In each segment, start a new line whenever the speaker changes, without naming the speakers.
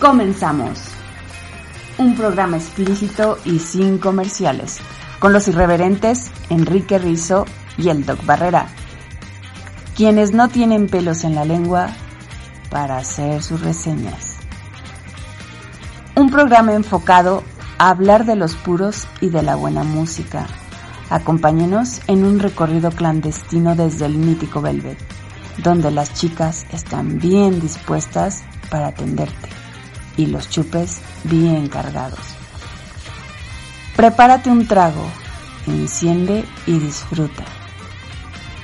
Comenzamos. Un programa explícito y sin comerciales, con los irreverentes Enrique Rizo y el Doc Barrera, quienes no tienen pelos en la lengua para hacer sus reseñas. Un programa enfocado a hablar de los puros y de la buena música. Acompáñenos en un recorrido clandestino desde el mítico Velvet, donde las chicas están bien dispuestas para atenderte y los chupes bien cargados. Prepárate un trago, enciende y disfruta.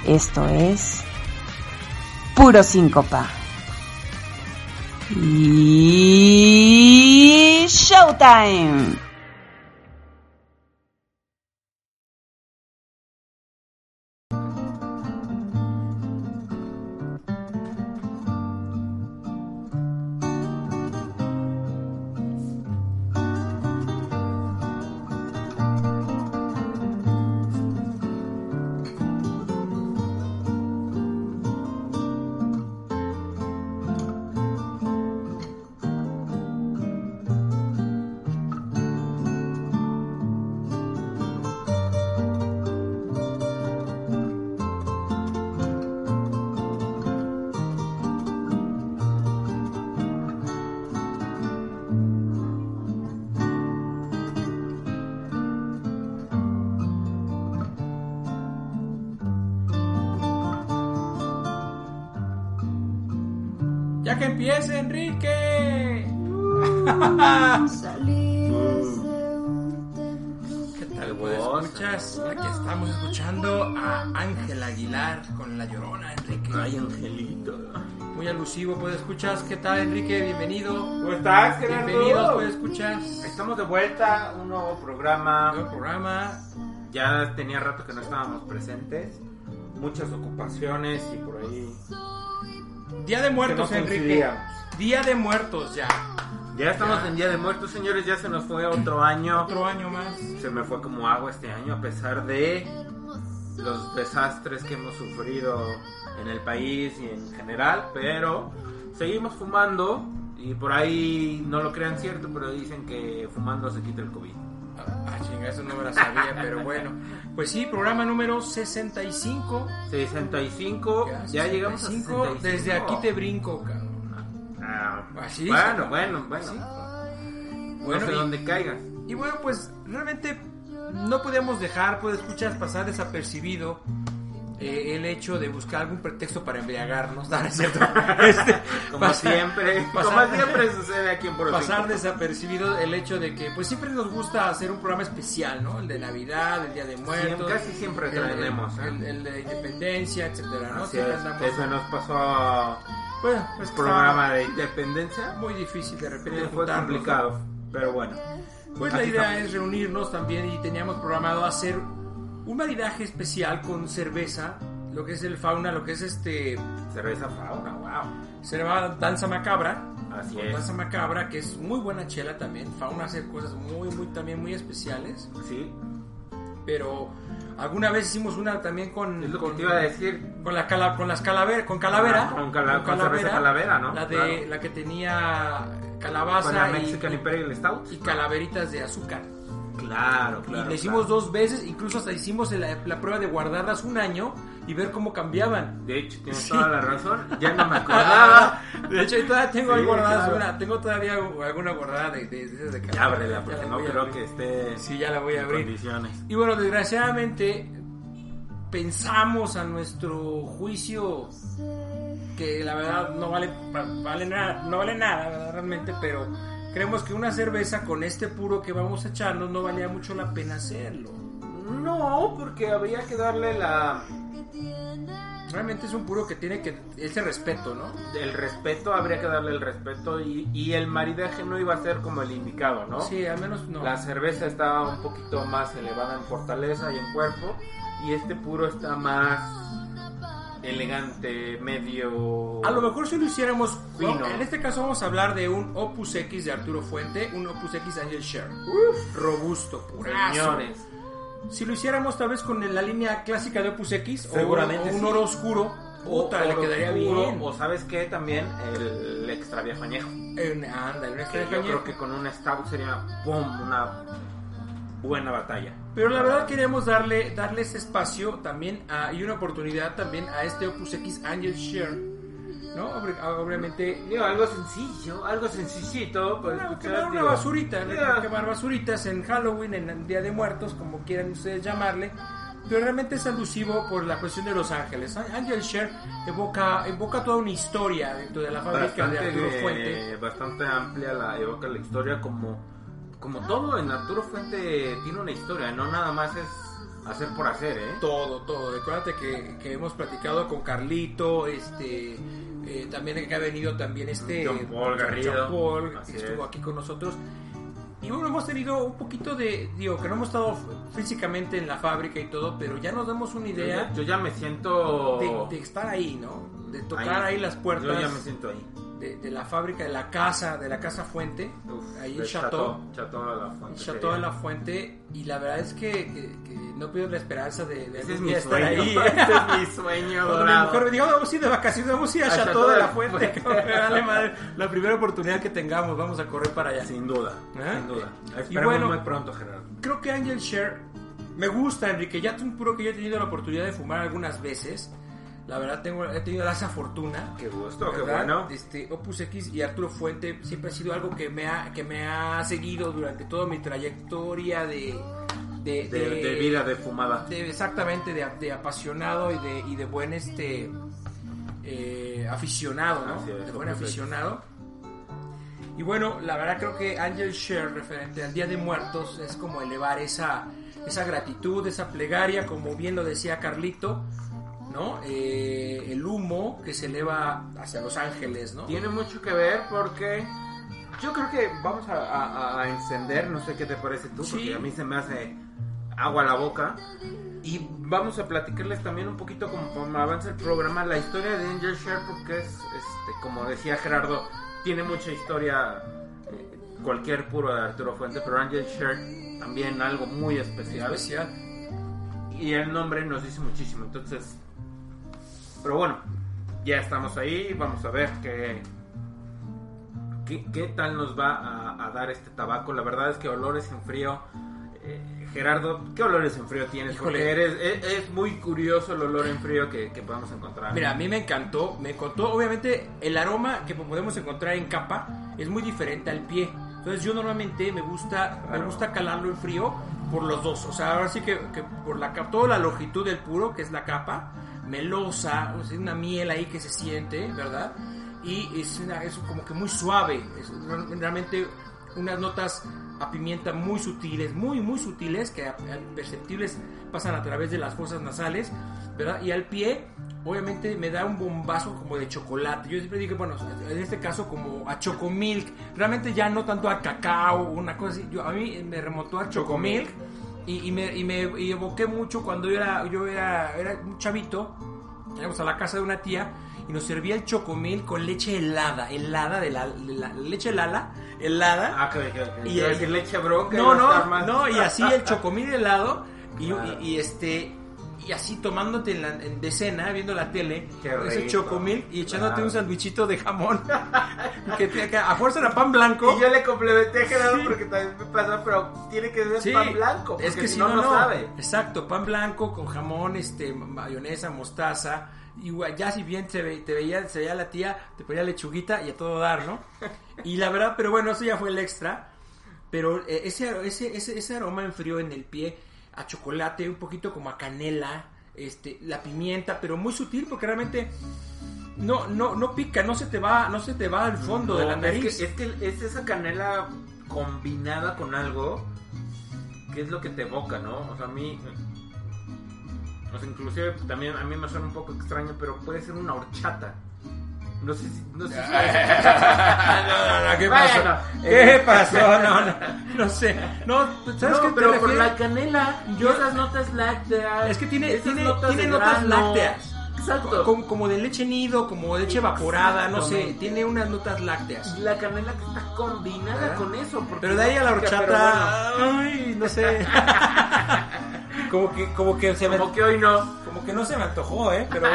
Esto es Puro Síncopa. Y Showtime.
Muy alusivo, pues escuchas. ¿Qué tal, Enrique? Bienvenido.
¿Cómo estás, Gerardo?
Bienvenidos, pues escuchas.
Estamos de vuelta, un nuevo programa.
Nuevo programa.
Ya tenía rato que no estábamos presentes. Muchas ocupaciones y por ahí.
Día de Muertos, Enrique. Día de Muertos ya.
Ya estamos
Ya.
en Día de Muertos, señores. Ya se nos fue otro año.
Otro año más.
Se me fue como agua este año, a pesar de los desastres que hemos sufrido en el país y en general. Pero seguimos fumando. Y por ahí no lo crean cierto, pero dicen que fumando se quita el COVID.
Ah, chinga, eso no me la sabía, pero bueno. Pues sí, programa número 65.
65, ya, llegamos a
65.
65.
Desde aquí te brinco, cabrón.
Ah,
Así,
bueno,
sí.
bueno, bueno.
Sí.
No
Bueno,
sé
y-
dónde caigas.
Y bueno, pues realmente no podíamos dejar, pues escuchas pasar desapercibido eh, el hecho de buscar algún pretexto para embriagarnos, ¿no? ¿No es cierto? Este,
Como
pasar-
siempre,
pasar-
como siempre sucede aquí en Puro
pasar
Cinco.
desapercibido el hecho de que pues siempre nos gusta hacer un programa especial, ¿no? El de Navidad, el Día de Muertos.
casi siempre
el- el-
traemos, ¿eh?
El, el de Independencia, etcétera, ¿no?
Así
Siempre
es,
andamos-
que se nos pasó
Bueno, pues
programa de independencia.
muy difícil de repente
fue complicado, pero bueno.
Pues la idea
estamos.
es reunirnos también y teníamos programado hacer un maridaje especial con cerveza, lo que es el fauna, lo que es este
Cerveza fauna, wow.
se llama Danza Macabra.
Así
con
es.
Danza Macabra, que es muy buena chela también. Fauna hace cosas muy, muy, también muy especiales.
Sí,
Pero alguna vez hicimos una también con,
es lo
con,
que te iba a decir.
con la cala- con las calaveras, con calavera,
Ah, con cala- con cerveza calavera, ¿no?
La de
Claro.
la que tenía calabaza
Con la Mexican
y,
Imperial Stout.
y calaveritas de azúcar.
Claro, claro.
y le hicimos
claro.
dos veces, incluso hasta hicimos la, la prueba de guardarlas un año y ver cómo cambiaban.
De hecho, tienes
Sí.
toda la razón. Ya no me acordaba.
De hecho, todavía tengo ahí guardadas
claro.
una, tengo todavía alguna guardada de, de, de, de
Ya ábrela, porque
la
no creo que esté
Sí, ya la voy a
en
abrir.
condiciones.
Y bueno, desgraciadamente pensamos a nuestro juicio que la verdad no vale, pa- vale nada, no vale nada realmente, pero creemos que una cerveza con este puro que vamos a echarnos no valía mucho la pena hacerlo.
No, porque habría que darle la
Realmente es un puro que tiene que ese respeto, ¿no?
el respeto, habría que darle el respeto y, y el maridaje no iba a ser como el indicado, ¿no?
Sí, al menos no.
La cerveza está un poquito más elevada en fortaleza y en cuerpo y este puro está más elegante, medio
A lo mejor si lo hiciéramos,
Fino.
¿no? en este caso vamos a hablar de un Opus X de Arturo Fuente, un Opus X Angel Share. Robusto, purazo.
señores.
Si lo hiciéramos tal vez con la línea clásica de Opus X o-
Seguramente
o un oro oscuro, Puta, le
oro
quedaría
puro,
bien.
O sabes qué, también el extra viejo añejo.
Anda,
Que
extra
yo
añejo.
creo que con un stout sería ¡pum! una buena batalla.
Pero la verdad queremos darle, darle ese espacio también a- y una oportunidad también a este Opus X Angel Share, ¿no? Obvi- Obviamente,
Digo, algo sencillo, algo sencillito. Para
Bueno, quemar una basurita,
ya.
quemar basuritas en Halloween, en el Día de Muertos, como quieran ustedes llamarle. Pero realmente es alusivo por la cuestión de Los Ángeles. Angel Share evoca, evoca toda una historia dentro de la fábrica de Arturo
bastante,
Fuente.
eh, bastante amplia la evoca la historia como como todo en Arturo Fuente tiene una historia no nada más es hacer por hacer eh
Todo, todo. Recuérdate que, que hemos platicado con Carlito, este, eh, también que ha venido también este
John Paul Garrido.
John Paul, que estuvo
es.
aquí con nosotros. Y bueno, hemos tenido un poquito de, digo, que no hemos estado físicamente en la fábrica y todo, pero ya nos damos una idea
yo ya me siento
de, de estar ahí, ¿no? De tocar ahí, las
yo
puertas
ya me siento ahí
de, de la fábrica, de la casa, de la casa fuente,
Uf,
ahí en Chateau.
Chateau de la Fuente
Chateau de la Fuente y la verdad es que, que- que no pierdo la esperanza de, de
ese es mi
estar
sueño
ahí.
ese es mi sueño
Cuando mi
dorado
mujer me diga, vamos a ir de vacaciones, vamos a ir a
A
Chateau
Chateau
de la Fuente. Vale madre. La primera oportunidad que tengamos, vamos a correr para allá.
sin duda
¿Eh?
sin duda
Y bueno-
muy pronto Gerardo
Creo que Angel Share me gusta, Enrique. Ya un puro que yo he tenido la oportunidad de fumar algunas veces. La verdad, tengo, he tenido esa fortuna.
qué gusto qué
¿verdad?
bueno
Este, Opus X y Arturo Fuente siempre ha sido algo que me ha, que me ha seguido durante toda mi trayectoria de, de,
de, de vida de fumada
exactamente de, de apasionado y de, y de buen este eh, aficionado, ¿no?
Es,
de buen aficionado. Y bueno, la verdad creo que Angel Share referente al Día de Muertos es como elevar esa, esa gratitud, esa plegaria, como bien lo decía Carlito, ¿no? Eh, el humo que se eleva hacia Los Ángeles, ¿no?
Tiene mucho que ver porque yo creo que vamos a, a- a encender, no sé qué te parece tú,
Sí.
porque a mí se me hace agua a la boca. Y vamos a platicarles también un poquito como avanza el programa la historia de Angel Share porque es, este, como decía Gerardo, tiene mucha historia eh, cualquier puro de Arturo Fuente, pero Angel Share también algo muy especial.
especial.
Y el nombre nos dice muchísimo, entonces... Pero bueno, ya estamos ahí, vamos a ver qué, qué, qué tal nos va a, a dar este tabaco. La verdad es que olores en frío... eh, Gerardo, ¿qué olores en frío tienes?
Híjole.
Porque eres, es, es muy curioso el olor en frío que, que podemos encontrar.
Mira, a mí me encantó, me contó, obviamente el aroma que podemos encontrar en capa es muy diferente al pie. Entonces yo normalmente me gusta, me
Claro.
gusta calarlo en frío por los dos. O sea, ahora sí que, que por la toda la longitud del puro, que es la capa, melosa, una miel ahí que se siente, ¿verdad? Y es, una- es como que muy suave, es realmente unas notas a pimienta muy sutiles, muy muy sutiles, que perceptibles pasan a través de las fosas nasales, ¿verdad? Y al pie, obviamente me da un bombazo como de chocolate. Yo siempre digo, bueno, en este caso como a chocomilk, realmente ya no tanto a cacao, una cosa así. Yo, a mí me remontó a chocomilk y, y me, y me y evoqué mucho cuando yo era, yo era, era un chavito, íbamos a la casa de una tía y nos servía el chocomil con leche helada, helada de la, de la leche lala, helada.
Ah, que, que, que-
Y el-
leche bronca.
No, no, no, y así el chocomil helado y,
Claro.
y- y este y así tomándote en la, en- de cena, viendo la tele,
Qué
ese chocomil y echándote
Claro.
un sandwichito de jamón. que, te- que a fuerza era pan blanco.
Y yo le complementé a Gerardo
Sí.
porque también me pasa, pero tiene que ser
Sí,
pan blanco. Porque
es que si
no,
no,
sabe.
Exacto, pan blanco con jamón, este, mayonesa, mostaza. Y ya si bien te, ve- te veía, se veía la tía, te ponía lechuguita y a todo dar, ¿no? Y la verdad, pero bueno, eso ya fue el extra. Pero eh, ese, ese, ese, ese aroma en frío en el pie, a chocolate, un poquito como a canela, este, la pimienta, pero muy sutil porque realmente no, no, no pica, no se te va, no se te va al fondo de la nariz.
Es que, es que es esa canela combinada con algo que es lo que te evoca, ¿no? O sea, a mí. O sea, inclusive también a mí me suena un poco extraño, pero puede ser una horchata. No sé si. No sé si
no, no, no, ¿qué pasó?
Bueno,
¿Qué
eh,
pasó? No, no, no sé. No, ¿sabes
no,
qué te
pero por
refieres?
la canela
Yo-
esas notas lácteas.
Es que tiene, tiene,
notas
tiene notas lácteas.
Exacto.
Como, como de leche nido, como de leche evaporada, no sé. Tiene unas notas lácteas.
Y la canela que está combinada
¿Ah?
con eso.
Pero de ahí a la horchata, ay, no sé.
bueno.
como que, como que se me,
Como que hoy no.
como que no se me antojó, ¿eh? Pero,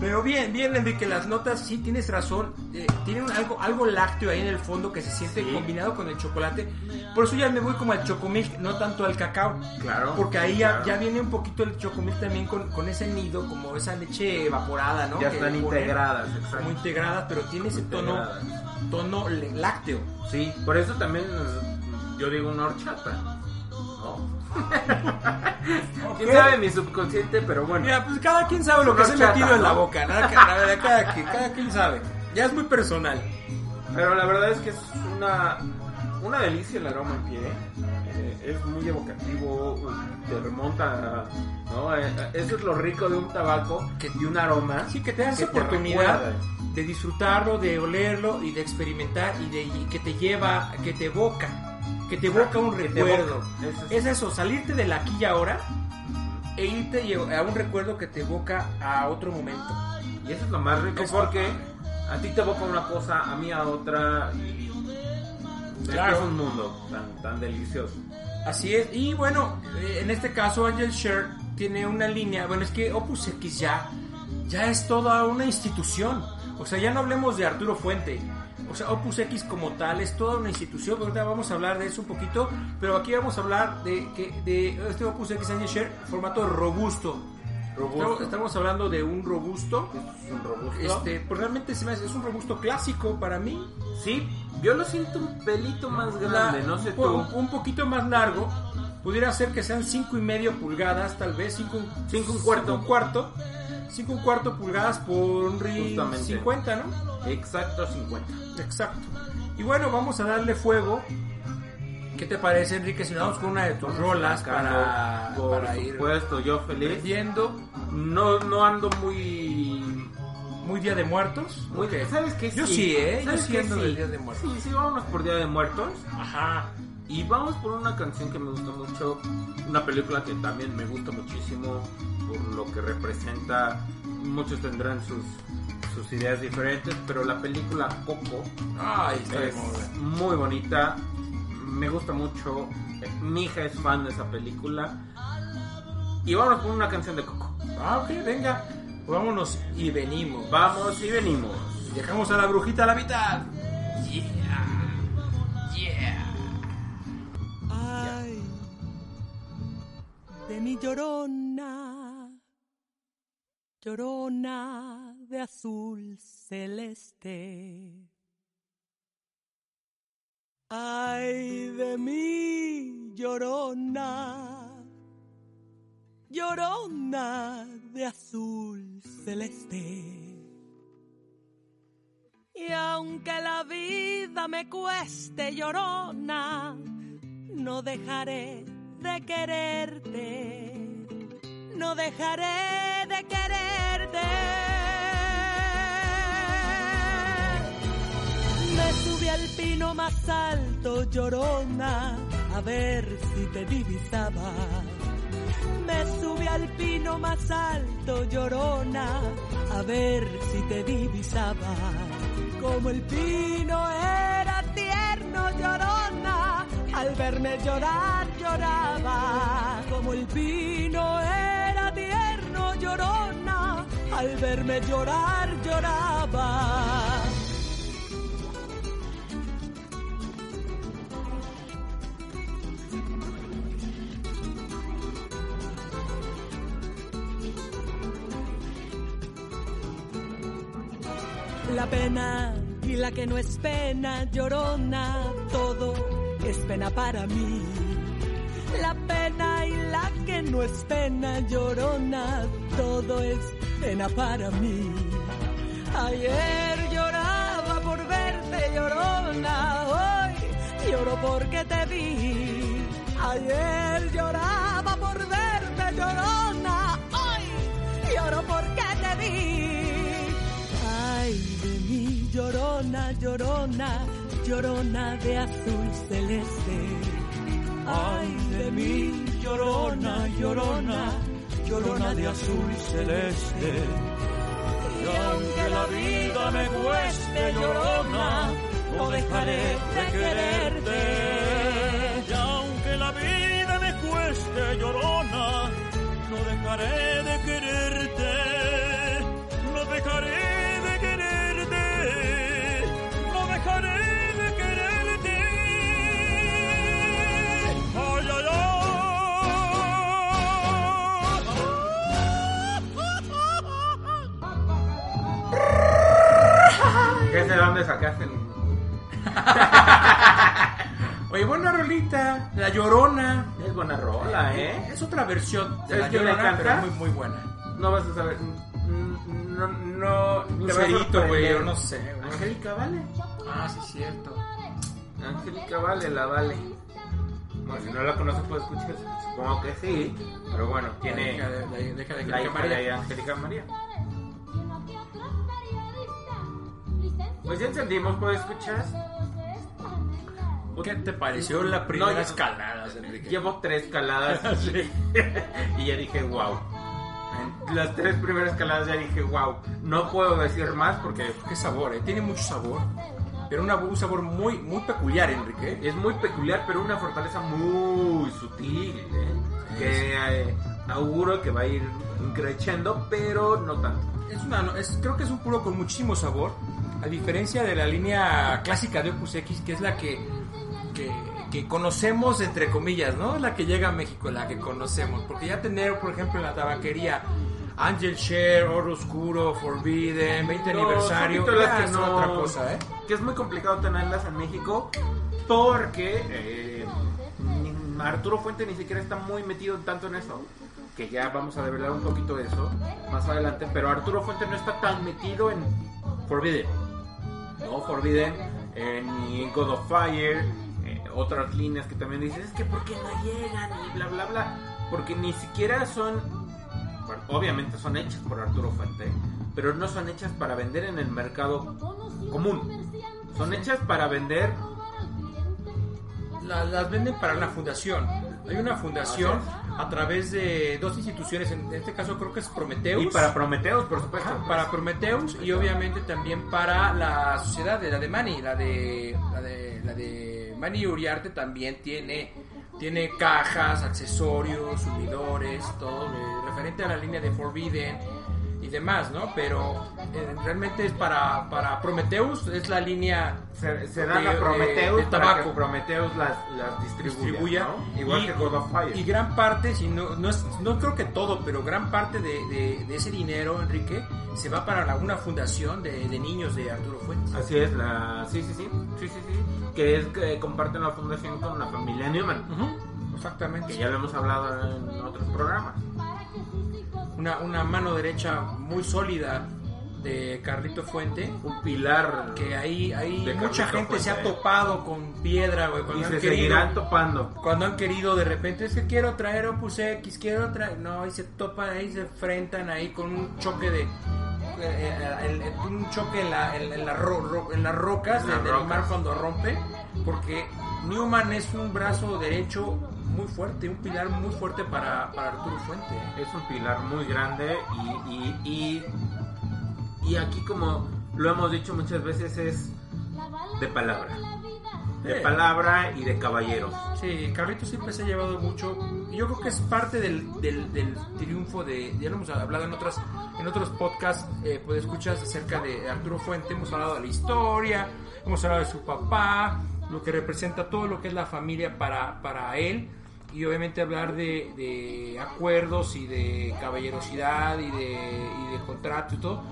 pero bien, bien, Enrique, las notas, sí tienes razón, eh, tienen algo, algo lácteo ahí en el fondo que se siente
Sí.
combinado con el chocolate. Por eso ya me voy como al chocomilk, no tanto al cacao.
Claro.
Porque ahí ya,
claro.
ya viene un poquito el chocomilk también con, con ese nido, como esa leche evaporada, ¿no?
Ya
Que
están integradas, exacto.
integradas, pero tiene ese tono,
Integradas.
tono lácteo.
Sí, por eso también yo digo una horchata. ¿No? Quién sabe mi subconsciente, pero bueno.
Mira, pues cada quien sabe lo que se ha metido en la boca, nada cada, quien- cada quien sabe. Ya es muy personal.
Pero la verdad es que es una, una delicia el aroma en pie. Eh, es muy evocativo, te remonta, ¿no? Eh, Eso es lo rico de un tabaco
Que-
y un aroma.
Así que te das
te
oportunidad de disfrutarlo, de olerlo y de experimentar y de y que te lleva, que te evoca, que te evoca un recuerdo.
evoca, es.
Es eso, salirte de la aquí y ahora e irte a un recuerdo que te evoca a otro momento.
Y eso es lo más rico
Es-
porque a ti te evoca una cosa, a mí a otra. Y
Claro.
es un mundo tan, tan delicioso.
Así es. Y bueno, eh, en este caso Angel Share tiene una línea, bueno, es que Opus X ya ya es toda una institución. O sea, ya no hablemos de Arturo Fuente. O sea, Opus X como tal es toda una institución. Ahorita vamos a hablar de eso un poquito. Pero aquí vamos a hablar de, que, de este Opus X Angel Share formato robusto. Estamos, estamos hablando de un robusto.
Es un robusto.
Este, pues realmente se me hace, es un robusto clásico para mí.
Sí, yo lo siento un pelito más grande,
La-
no sé
un,
tú.
po- un poquito más largo. Pudiera ser que sean cinco y medio pulgadas, tal vez cinco,
Cinco un cuarto.
un cuarto, cinco un cuarto pulgadas por un ring
Justamente.
50, ¿no?
Exacto, 50.
Exacto. Y bueno, vamos a darle fuego. ¿Qué te parece, Enrique? Si nos vamos con una de tus rolas para,
Por
para ir
supuesto, yo feliz.
viendo
No, no ando muy...
muy Día de Muertos.
muy. ¿Sabes qué?
Yo sí, ¿eh? Yo
¿Sabes
sí ando Día de Muertos.
Sí, sí, vámonos por Día de Muertos.
Ajá.
Y vamos por una canción que me gusta mucho, una película que también me gusta muchísimo por lo que representa. Muchos tendrán sus, sus ideas diferentes, pero la película Coco
Ay, está de
es muy bonita, me gusta mucho. Mi hija es fan de esa película. Y vamos con una canción de Coco.
Ah, ok, venga. Vámonos y venimos.
Vamos y venimos.
Dejamos a la brujita a la mitad. Yeah. Yeah.
Ay, de mi llorona, llorona de azul celeste. Ay, de mi llorona, llorona de azul celeste. Y aunque la vida me cueste llorona, no dejaré de quererte, no dejaré de quererte. Me subí al pino más alto, llorona, a ver si te divisaba. Me subí al pino más alto, llorona, a ver si te divisaba. Como el pino era tierno, llorona, al verme llorar lloraba. Como el pino era llorona, al verme llorar lloraba. La pena y la que no es pena, llorona, todo es pena para mí. La que no es pena, llorona, todo es pena para mí. Ayer lloraba por verte, llorona, hoy lloro porque te vi. Ayer lloraba por verte, llorona, hoy lloro porque te vi. Ay de mí, llorona, llorona, llorona de azul celeste. Ay de mí, llorona, llorona, llorona de azul celeste. Y aunque la vida me cueste, llorona, no dejaré de quererte. Y aunque la vida me cueste, llorona,
no dejaré de dónde sacaste el...
Oye, buena rolita. La Llorona.
Es buena rola, ¿eh?
Es otra versión de
¿Sabes
La Llorona, pero muy, muy buena.
No vas a saber. mm, No, no. a
Lucerito, güey, yo no sé, güey.
Angélica Vale.
Ah, sí, cierto.
Angélica Vale, la Vale. Bueno, si no la conoces, puedes escuchar. Supongo que sí. Pero bueno, tiene
Deja de, de- deja de
la hija de Angélica María. Pues ya entendimos, ¿puedes escuchar?
¿Qué te pareció la primera
No,
escalada, Enrique?
Llevo tres caladas
Sí.
y ya dije, wow. En las tres primeras caladas ya dije, wow. No puedo decir más porque
Qué sabor, ¿eh? Tiene mucho sabor. Pero una- un sabor muy, muy peculiar, Enrique.
es muy peculiar, pero una fortaleza muy sutil. ¿eh? Que eh, auguro que va a ir creciendo, pero no tanto.
Es una, es, creo que es un puro con muchísimo sabor. A diferencia de la línea clásica de Opus X, que es la que, que, que conocemos, entre comillas, ¿no? Es la que llega a México, la que conocemos. Porque ya tener, por ejemplo, en la tabaquería Angel Share, Oro Oscuro, Forbidden, 20
No,
aniversario, ya
que
es otra cosa, ¿eh?
Que es muy complicado tenerlas en México porque eh, Arturo Fuente ni siquiera está muy metido tanto en eso. Que ya vamos a develar un poquito de eso más adelante. Pero Arturo Fuente no está tan metido en Forbidden. No, Forbidden, eh, ni God of Fire. eh, otras líneas que también dices, es que ¿por qué no llegan? Y bla, bla, bla. Porque ni siquiera son obviamente son hechas por Arturo Fuente, pero no son hechas para vender en el mercado común. Son hechas para vender
La- las venden para una fundación. Hay una fundación a través de dos instituciones, en este caso creo que es Prometheus.
y para Prometeos, por supuesto.
Ajá, para Prometheus y obviamente también para la sociedad de la de Mani, la de la de la de Mani Uriarte también tiene tiene cajas, accesorios, sumidores, todo referente a la línea de Forbidden y demás, ¿no? Pero eh, realmente es para para Prometheus es la línea
se, se dan
de-
a para
tabaco.
que Prometeus las, las distribuya. ¿no? Igual
y,
que God of Fire.
y gran parte si no no, es- no creo que todo pero gran parte de, de- de ese dinero Enrique se va para la- una fundación de, de niños de Arturo Fuentes
Así es, la... sí, sí, sí, sí, sí, sí, que es que comparten la fundación con la familia Newman,
exactamente
que ya lo hemos hablado en otros programas.
Una, una mano derecha muy sólida de Carlito Fuente
Un pilar
que ahí, ahí mucha gente se ha
Fuente.
topado con piedra güey,
y
cuando
se
han querido
seguirán topando.
cuando han querido de repente es que quiero traer Opus X, quiero traer, no, y se topan ahí, se enfrentan ahí con un choque de, eh, el- el- un choque en, la, en, en la ro- ro- en las rocas
las
de- del mar cuando rompe, porque Newman es un brazo derecho muy fuerte, un pilar muy fuerte para, para Arturo Fuente.
Es un pilar muy grande y, y, y, y aquí como lo hemos dicho muchas veces es de palabra. De
Sí.
palabra y de caballeros.
Sí, Carlito siempre se ha llevado mucho. Yo creo que es parte del, del, del triunfo de. Ya lo hemos hablado en otras en otros podcasts, eh, pues escuchas acerca de Arturo Fuente. Hemos hablado de la historia, hemos hablado de su papá, lo que representa todo lo que es la familia para, para él. Y obviamente hablar de, de acuerdos y de caballerosidad y de, y de contrato y todo.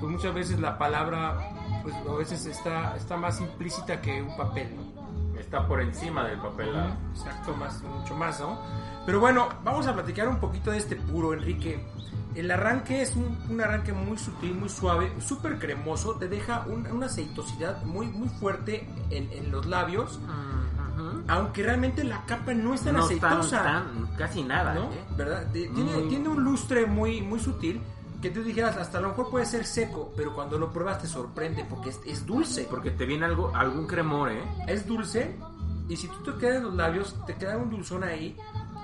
Pues muchas veces la palabra, pues a veces está, está más implícita que un papel, ¿no?
Está por encima del papel. ¿ah?
Exacto, más, mucho más, ¿no? Pero bueno, vamos a platicar un poquito de este puro, Enrique. El arranque es un, un arranque muy sutil, muy suave, súper cremoso, te deja un- una aceitosidad muy, muy fuerte en, en los labios,
Ujú.
aunque realmente la capa no es tan
No
aceitosa,
tan, tan- casi nada.
¿no?
¿eh?
¿Verdad? Tiene, tiene un lustre muy, muy sutil que tú dijeras, hasta a lo mejor puede ser seco, pero cuando lo pruebas te sorprende porque es, es dulce.
Porque te viene algo, algún cremor, ¿eh?
es dulce y si tú te quedas en los labios te queda un dulzón ahí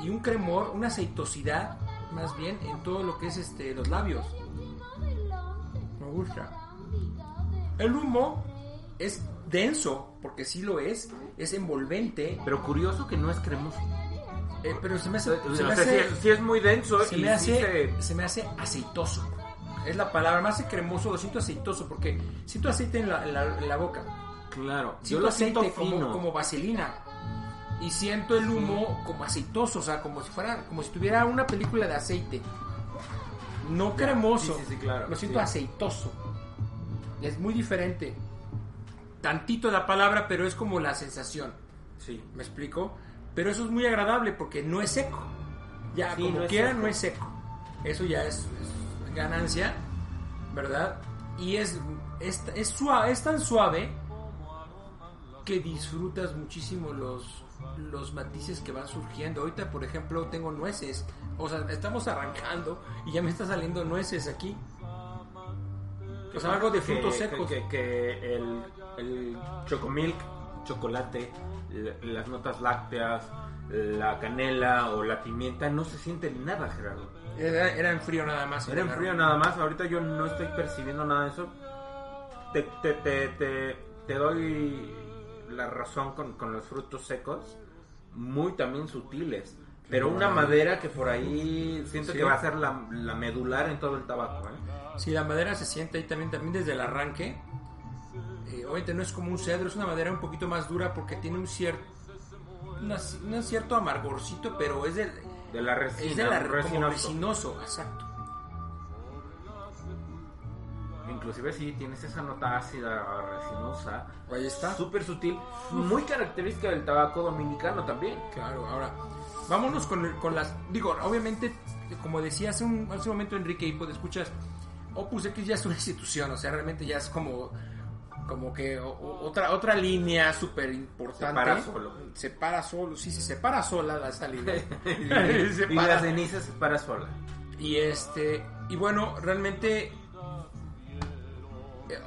y un cremor, una aceitosidad más bien en todo lo que es este los labios. Me gusta. El humo es denso porque sí lo es, es envolvente,
Pero curioso que no es cremoso.
eh, pero se me hace,
O
se me hace,
es, sí es muy denso
se
y
me
sí
hace,
se-
se me hace aceitoso. Es la palabra, más cremoso, lo siento aceitoso porque siento aceite en la, en la- en la boca.
Claro, yo
siento
lo
aceite como,
fino.
como vaselina y siento el humo como aceitoso, o sea, como si fuera, como si tuviera una película de aceite. No cremoso,
sí, claro,
lo siento aceitoso. Es muy diferente. Tantito la palabra, pero es como la sensación.
Sí.
¿Me explico? Pero eso es muy agradable porque no es seco. Ya,
Sí,
como
no
quiera, no es seco. Eso ya es, es ganancia, ¿verdad? Y es, es, es, suave, es tan suave que disfrutas muchísimo los, los matices que van surgiendo. Ahorita, por ejemplo, tengo nueces. O sea, estamos arrancando y ya me está saliendo nueces aquí. O sea, algo de
Que-
frutos
que-
secos.
Que, que el, el chocomilk, chocolate, las notas lácteas, la canela o la pimienta no se sienten nada, Gerardo.
Era, era en frío nada más.
Era en frío nada más, ahorita yo no estoy percibiendo nada de eso. Te, te, te, te, te doy la razón con, con los frutos secos, muy también sutiles. Pero una madera que por ahí siento
Sí.
que va a ser la, la medular en todo el tabaco. ¿eh?
Si la madera se siente ahí también, también desde el arranque. Eh, obviamente no es como un cedro, es una madera un poquito más dura porque tiene un cierto un cierto amargorcito, pero es del
De la resina,
es de la, como
resinoso.
resinoso, exacto.
Inclusive sí, tienes esa nota ácida resinosa.
Ahí está.
Súper sutil, muy característica del tabaco dominicano también.
Claro, ahora vámonos con, el- con las digo, obviamente como decía hace un, hace un momento Enrique y pues escuchas Opus X ya es una institución, o sea, realmente ya es como como que o- o- otra otra línea súper importante.
Se para solo.
Se para solo, sí, sí, se para sola la esa línea.
y
Se
y
para.
la ceniza se para sola.
Y este, y bueno, realmente eh,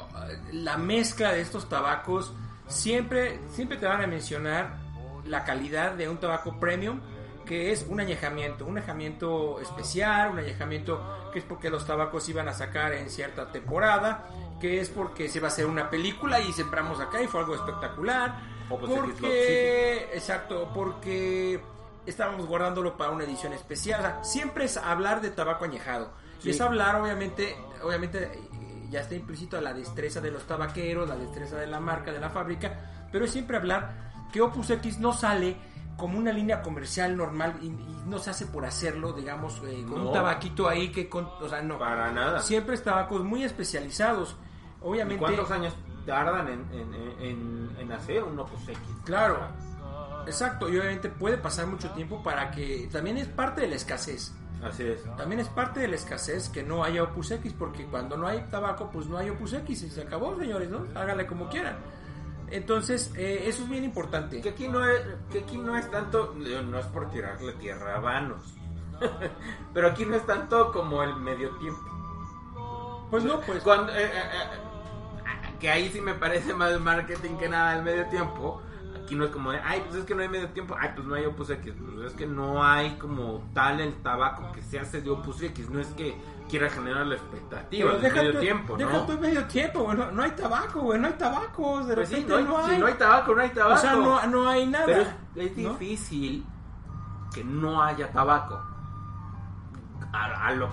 la mezcla de estos tabacos siempre, siempre te van a mencionar la calidad de un tabaco premium, que es un añejamiento, un añejamiento especial, un añejamiento que es porque los tabacos iban a sacar en cierta temporada, que es porque se va a hacer una película y sembramos acá y fue algo espectacular.
O pues,
Porque, exacto, porque estábamos guardándolo para una edición especial. O sea, siempre es hablar de tabaco añejado.
Sí.
Y es hablar, obviamente, obviamente eh, ya está implícito la destreza de los tabaqueros, la destreza de la marca, de la fábrica, pero es siempre hablar que Opus X no sale como una línea comercial normal y, y no se hace por hacerlo, digamos, eh, con
No.
un tabaquito ahí que, con, o sea, no.
Para nada.
Siempre es tabacos muy especializados.
¿Y
Obviamente.
cuántos años tardan en, en, en, en hacer un Opus X?
Claro, exacto, y obviamente puede pasar mucho tiempo para que también es parte de la escasez.
Así es.
También es parte de la escasez que no haya Opus X, porque cuando no hay tabaco, pues no hay Opus X y se acabó, señores, ¿no? Háganle como quieran. Entonces, eh, eso es bien importante.
Que aquí no es, que aquí no es tanto, no es por tirarle tierra a vanos, pero aquí no es tanto como el medio tiempo.
Pues no, pues.
Cuando, eh, eh, eh, que ahí sí me parece más marketing que nada el medio tiempo. Aquí no es como de, ay, pues es que no hay medio tiempo, ay, pues no hay Opus X. Pues es que no hay como tal el tabaco que se hace de Opus X. No es que quiera generar la expectativa
Pero
del
deja
medio
tu-
tiempo,
deja
¿no?
tu medio tiempo, güey. No, no hay tabaco, güey. No hay tabaco. De
Pues sí,
repente
no hay,
no
si
hay.
no hay tabaco, no hay tabaco.
o sea, no, no hay nada.
Pero es, difícil que no haya tabaco. A, a lo-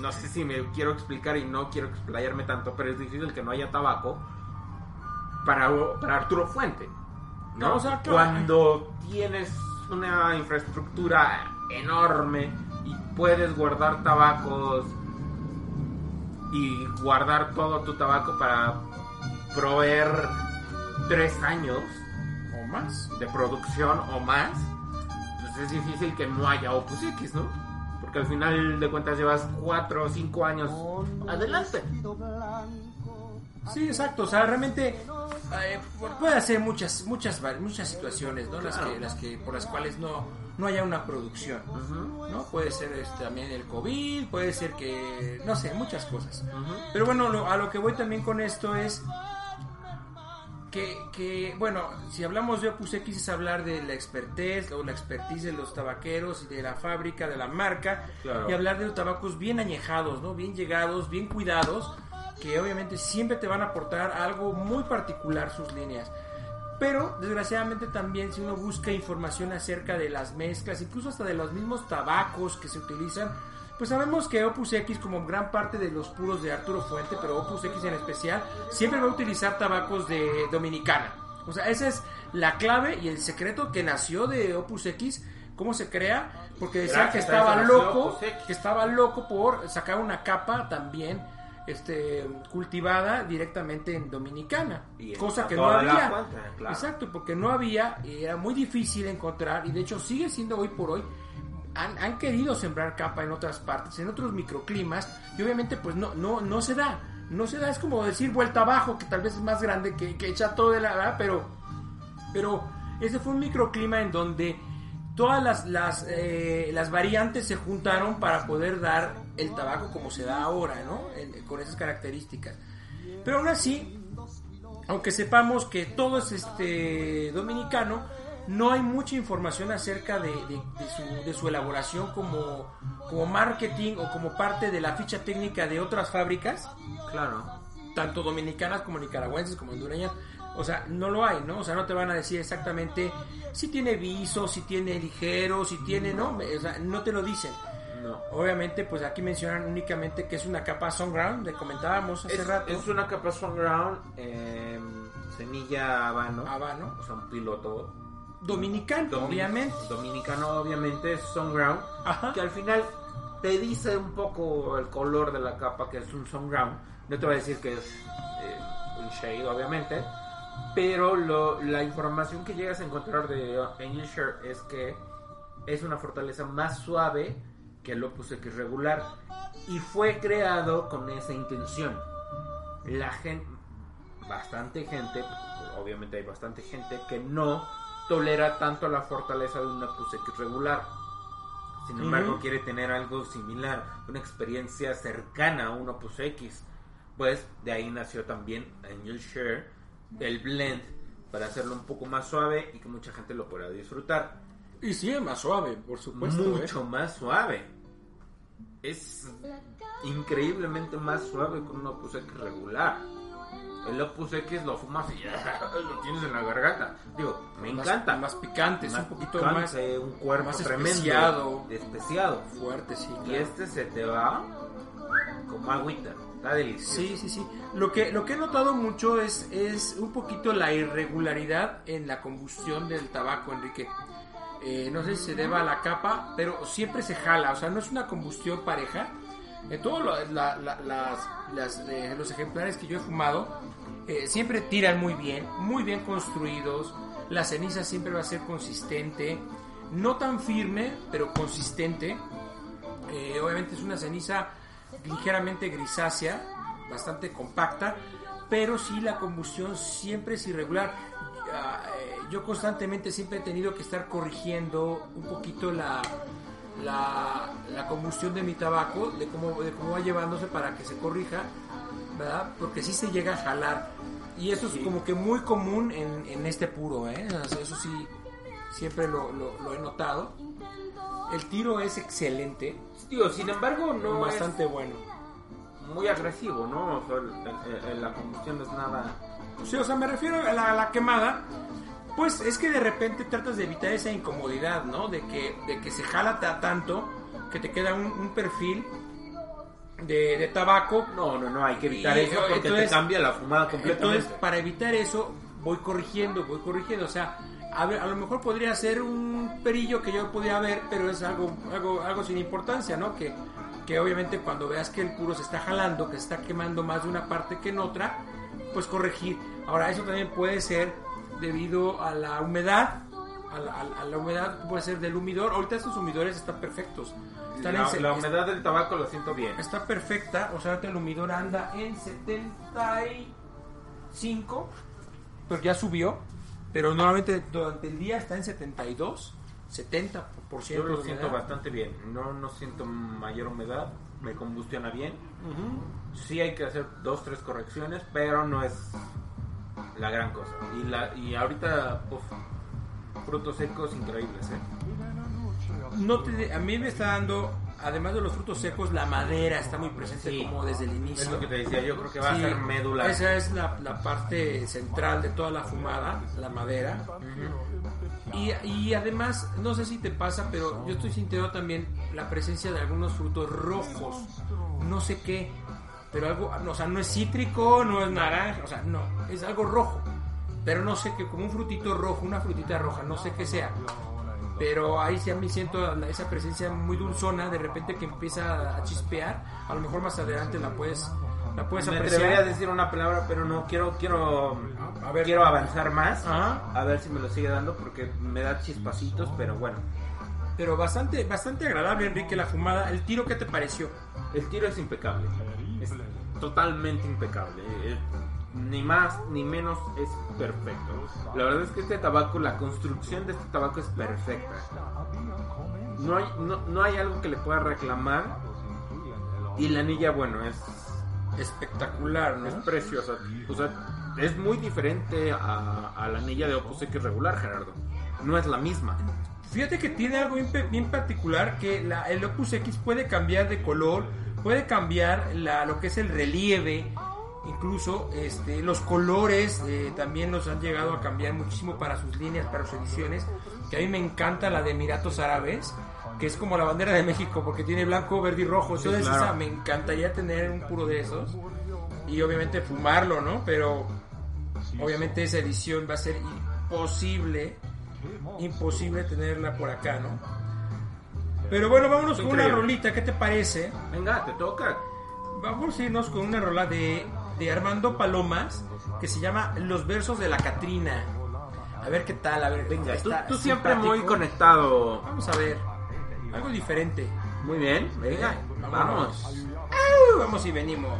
no sé si me quiero explicar y no quiero explayarme tanto, pero es difícil que no haya tabaco para, para Arturo Fuente. ¿no?
No, o sea, claro.
Cuando tienes una infraestructura enorme y puedes guardar tabacos y guardar todo tu tabaco para proveer tres años
O más.
de producción o más, pues es difícil que no haya Opus X, ¿no? Al final de cuentas llevas cuatro o cinco años adelante.
Sí, exacto. O sea, realmente eh, puede ser muchas, muchas, muchas situaciones, ¿no? Las
Claro.
que, las que, por las cuales no, no haya una producción, ¿no? Puede ser este, también el COVID, puede ser que, no sé, muchas cosas. Pero bueno, lo- a lo que voy también con esto es que, que, bueno, si hablamos de Opus X es hablar de la expertez o la expertise de los tabaqueros y de la fábrica, de la marca,
Claro.
y hablar de los tabacos bien añejados, ¿no? Bien llegados, bien cuidados, que obviamente siempre te van a aportar algo muy particular sus líneas. Pero desgraciadamente también si uno busca información acerca de las mezclas, incluso hasta de los mismos tabacos que se utilizan, pues sabemos que Opus X, como gran parte de los puros de Arturo Fuente, pero Opus X en especial, siempre va a utilizar tabacos de Dominicana. O sea, esa es la clave y el secreto que nació de Opus X, cómo se crea, porque decían que
Gracias
estaba loco, que estaba loco por sacar una capa también este, cultivada directamente en Dominicana,
Y
cosa que no había.
cuenta, claro.
Exacto, porque no había, y era muy difícil encontrar, y de hecho sigue siendo hoy por hoy. Han, querido sembrar capa en otras partes, en otros microclimas, y obviamente pues no, no, no se da. No se da, es como decir vuelta abajo, que tal vez es más grande que, que echa todo de la ¿verdad? pero pero ese fue un microclima en donde todas las, las, eh, las variantes se juntaron para poder dar el tabaco como se da ahora, ¿no? Con esas características. Pero aún así, aunque sepamos que todo es este dominicano, no hay mucha información acerca de, de- de su, de su elaboración como, como marketing o como parte de la ficha técnica de otras fábricas
Claro.
tanto dominicanas como nicaragüenses como hondureñas. O sea, no lo hay, ¿no? O sea, no te van a decir exactamente si tiene viso, si tiene ligero, si tiene, ¿no? O sea, no te lo dicen.
No.
Obviamente, pues aquí mencionan únicamente que es una capa Sunground, le comentábamos hace
Es,
rato.
es una capa ground eh, semilla habano.
Habano.
O sea, un piloto.
Dominicano,
domin-
obviamente.
Dominicano, obviamente, es ground.
Ajá.
Que al final te dice un poco el color de la capa, que es un ground. No te voy a decir que es eh, un shade, obviamente. Pero lo- la información que llegas a encontrar de Angel Share es que es una fortaleza más suave que el Opus X regular y fue creado con esa intención. La gente, bastante gente, obviamente hay bastante gente que no tolera tanto la fortaleza de un Opus X regular. Sin embargo, quiere tener algo similar, una experiencia cercana a un Opus X. Pues de ahí nació también Angel Share, el blend, para hacerlo un poco más suave y que mucha gente lo pueda disfrutar
Y sí, es más suave, por supuesto. ¿eh?
mucho más suave. Es increíblemente más suave que un Opus X regular. El Opus X lo fumas y ya lo tienes en la garganta. Digo, me
Más-
encanta.
Más picante, es un poquito más
picante, un cuerpo
más
tremendo,
especiado.
especiado.
fuerte, sí.
Y
claro.
este se te va como agüita. Está delicioso.
Sí, sí, sí. Lo que, lo que he notado mucho es, es un poquito la irregularidad en la combustión del tabaco, Enrique. Eh, no sé si se deba a la capa, pero siempre se jala, o sea, no es una combustión pareja. En todos eh, los ejemplares que yo he fumado, eh, siempre tiran muy bien, muy bien construidos. La ceniza siempre va a ser consistente, no tan firme, pero consistente. Eh, obviamente es una ceniza ligeramente grisácea, bastante compacta, pero sí la combustión siempre es irregular. Ah, Yo constantemente siempre he tenido que estar corrigiendo un poquito la, la, la combustión de mi tabaco, de cómo, de cómo va llevándose para que se corrija, ¿verdad? Porque sí se llega a jalar. Y eso es como que muy común en, en este puro, ¿eh? Eso sí, siempre lo, lo- lo he notado. El tiro es excelente,
Digo, sin embargo, no
bastante bueno.
muy agresivo, ¿no? O sea, el- el- el- la combustión no es nada.
Sí, o sea, me refiero a la, a la quemada. Pues es que de repente tratas de evitar esa incomodidad, ¿no? De que, de que se jala ta- tanto que te queda un, un perfil de, de tabaco.
No, no, no, hay que evitar
Y,
eso porque
entonces-
te cambia la fumada completamente.
Entonces, para evitar eso, voy corrigiendo, voy corrigiendo. O sea, a, ver, a lo mejor podría ser un perillo que yo podía ver, pero es algo, algo, algo sin importancia, ¿no? Que, que obviamente cuando veas que el puro se está jalando, que se está quemando más de una parte que en otra, pues corregir. Ahora, eso también puede ser debido a la humedad. A la, a la- humedad puede ser del humidor. Ahorita estos humidores están perfectos. Están
la,
en
la humedad del tabaco lo siento bien.
Está perfecta, o sea, ahorita el humidor anda en 75, pero ya subió, pero normalmente durante el día está en 72, 70%
Yo lo siento bastante bien. No, no siento mayor humedad. Me combustiona bien.
Ujú.
Sí hay que hacer dos, tres correcciones, pero no es la gran cosa. Y, la, y ahorita, uf, frutos secos increíbles, ¿eh?
No te- a mí me está dando, además de los frutos secos, la madera está muy presente
Sí.
como desde el
Es
inicio.
lo que te decía, yo creo que va
Sí,
a ser médula.
Esa es la, la parte central de toda la fumada, la madera. Y, y además, no sé si te pasa, pero yo estoy sintiendo también la presencia de algunos frutos rojos. No sé qué, pero algo, o sea, no es cítrico, no es naranja, o sea, no, es algo rojo. Pero no sé qué, como un frutito rojo, una frutita roja, no sé qué sea. Pero ahí sí a mí siento esa presencia muy dulzona, de repente que empieza a chispear. A lo mejor más adelante la puedes la puedes
Me
apreciar.
atrevería a decir una palabra, pero no quiero quiero
A ver.
quiero avanzar más.
Ajá.
A ver si me lo sigue dando porque me da chispacitos, pero bueno.
Pero bastante, bastante agradable, Enrique, la fumada. ¿El tiro qué te pareció?
El tiro es impecable. Es totalmente impecable. Eh, ni más ni menos es perfecto. La verdad es que este tabaco, la construcción de este tabaco es perfecta. No hay, no, no hay algo que le pueda reclamar. Y la anilla, bueno, es,
Espectacular, ¿no?
es preciosa. O sea, es muy diferente a, a la anilla de Opus X regular, Gerardo. No es la misma.
Fíjate que tiene algo bien, particular que la, el Opus X puede cambiar de color, puede cambiar la, lo que es el relieve, incluso este, los colores eh, también los han llegado a cambiar muchísimo para sus líneas, para sus ediciones, que a mí me encanta la de Emiratos Árabes, que es como la bandera de México porque tiene blanco, verde y rojo, entonces
claro.
esa me encantaría tener un puro de esos y obviamente fumarlo, ¿no? Pero obviamente esa edición va a ser imposible imposible tenerla por acá, ¿no? Pero bueno, vámonos con una rolita, ¿qué te parece?
Venga, te toca.
Vamos a irnos con una rola de, de Armando Palomas que se llama Los versos de la Catrina. A ver qué tal, a ver,
Venga, tú, tú siempre muy conectado.
Vamos a ver, algo diferente.
Muy bien, venga,
Eh,
vamos.
Vamos y venimos.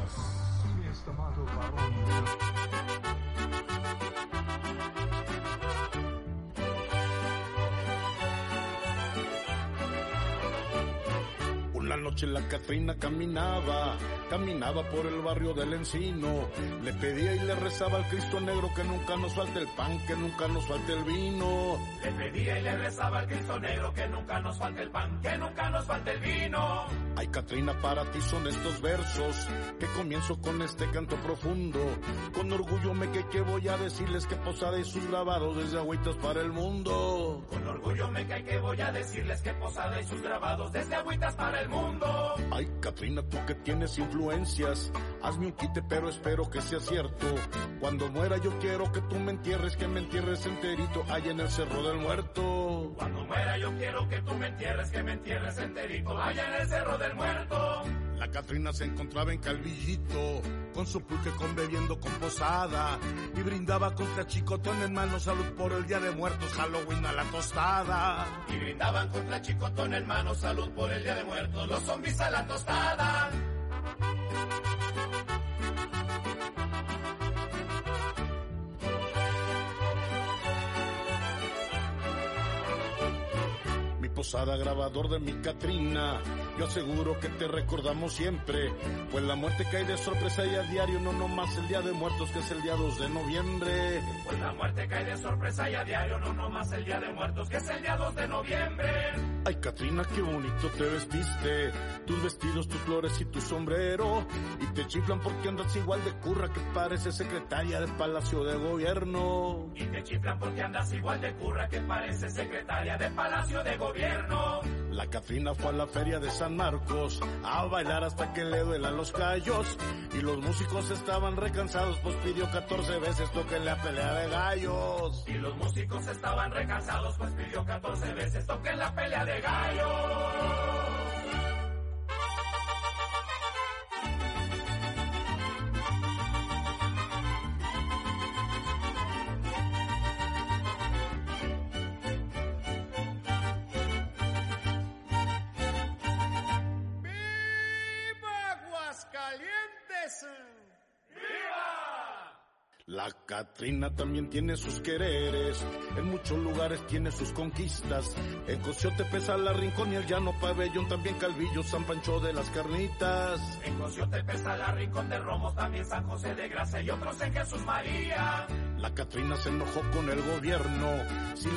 Noche la Catrina caminaba, caminaba por el barrio del Encino. Le pedía y le rezaba al Cristo Negro que nunca nos falte el pan, que nunca nos falte el vino.
Le pedía y le rezaba al Cristo Negro que nunca nos falte el pan, que nunca nos falte el vino.
Ay, Catrina, para ti son estos versos que comienzo con este canto profundo. Con orgullo me que, que voy a decirles que Posada y sus grabados desde agüitas para el mundo.
Con orgullo me cae que voy a decirles que Posada y sus grabados desde agüitas para el mundo.
Ay, Catrina, tú que tienes influencias, hazme un quite, pero espero que sea cierto. Cuando muera yo quiero que tú me entierres, que me entierres enterito allá en el Cerro del Muerto.
Cuando muera yo quiero que tú me entierres, que me entierres enterito allá en el Cerro del Muerto.
La Catrina se encontraba en Calvillito, con su pulque con bebiendo con posada, y brindaba contra chicotón en mano salud por el Día de Muertos, Halloween a la tostada.
Y brindaban contra Chicotón hermano salud por el Día de Muertos, los zombies a la tostada.
Posada grabador de mi Catrina, yo aseguro que te recordamos siempre, pues la muerte cae de sorpresa y a diario, no nomás el Día de Muertos que es el día 2 de noviembre.
Pues la muerte cae de sorpresa y a diario, no nomás el Día de Muertos, que es el día 2 de noviembre.
Ay, Catrina, qué bonito te vestiste. Tus vestidos, tus flores y tu sombrero. Y te chiflan porque andas igual de curra que parece secretaria del Palacio de Gobierno.
Y te chiflan porque andas igual de curra que parece secretaria de Palacio de Gobierno.
La Catrina fue a la feria de San Marcos a bailar hasta que le duelan los callos. Y los músicos estaban recansados, pues pidió 14 veces toquen la pelea de gallos.
Y los músicos estaban recansados, pues pidió 14 veces toquen la pelea de gallo.
La Catrina también tiene sus quereres, en muchos lugares tiene sus conquistas. En Cociote pesa la Rincón y el Llano Pabellón, también Calvillo, San Pancho de las Carnitas.
En Cociote pesa la Rincón de Romos, también San José de Gracia y otros en Jesús María.
La Catrina se enojó con el gobierno,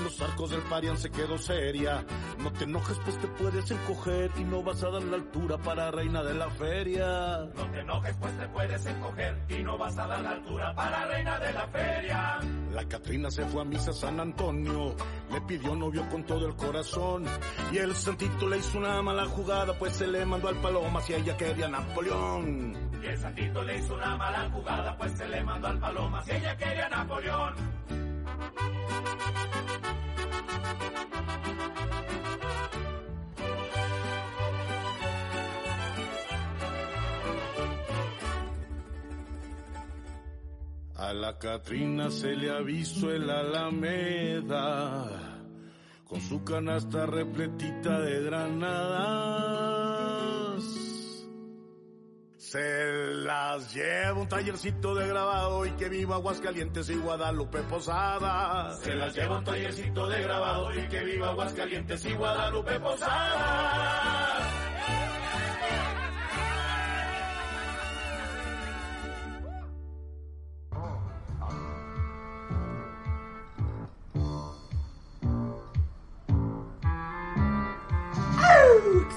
los arcos del Parian se quedó seria. No te enojes pues te puedes encoger y no vas a dar la altura para reina de la feria.
No te enojes, pues te puedes encoger y no vas a dar la altura para reina de la feria.
La Catrina se fue a misa a San Antonio, le pidió novio con todo el corazón. Y el santito le hizo una mala jugada, pues se le mandó al paloma si ella quería a Napoleón.
Y el santito le hizo una mala jugada, pues se le mandó al paloma si ella quería a Napoleón.
A la Catrina se le avisó el Alameda con su canasta repletita de granadas. Se las lleva un tallercito de grabado y que viva Aguascalientes y Guadalupe Posada.
Se las lleva un tallercito de grabado y que viva Aguascalientes y Guadalupe Posada.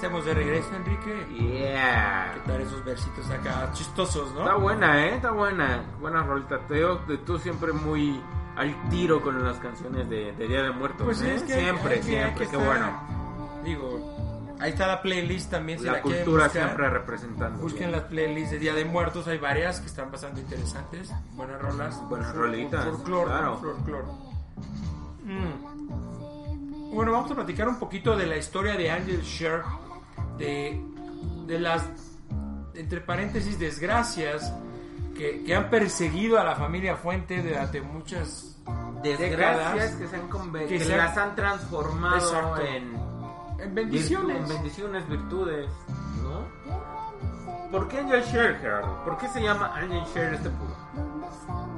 Estamos de regreso, Enrique.
Yeah.
¿Qué tal esos versitos acá chistosos, no?
Está buena, ¿eh? Está buena. Buena rolita. Que tú siempre muy al tiro con las canciones de, de Día de Muertos.
Pues
¿eh?
es que hay-
siempre,
hay que- hay
siempre.
que
Qué
estar-
bueno.
Digo, ahí está la playlist también. Si la,
cultura
buscar,
siempre representando.
Busquen las playlists de Día de Muertos, hay varias que están bastante interesantes. Buenas rolas.
Buenas rolitas,
Folclor,
claro.
folclor. Mm. Bueno, vamos a platicar un poquito de la historia de Angel Share, de, de las, entre paréntesis, desgracias que, que han perseguido a la familia Fuente durante muchas
Desgracias
décadas.
que se han conve-
que
que
se
las han transformado
Exacto.
en
En bendiciones.
En bendiciones, virtudes, ¿no? ¿Por qué Angel Share, Gerardo? ¿Por qué se llama Angel Share este pudo?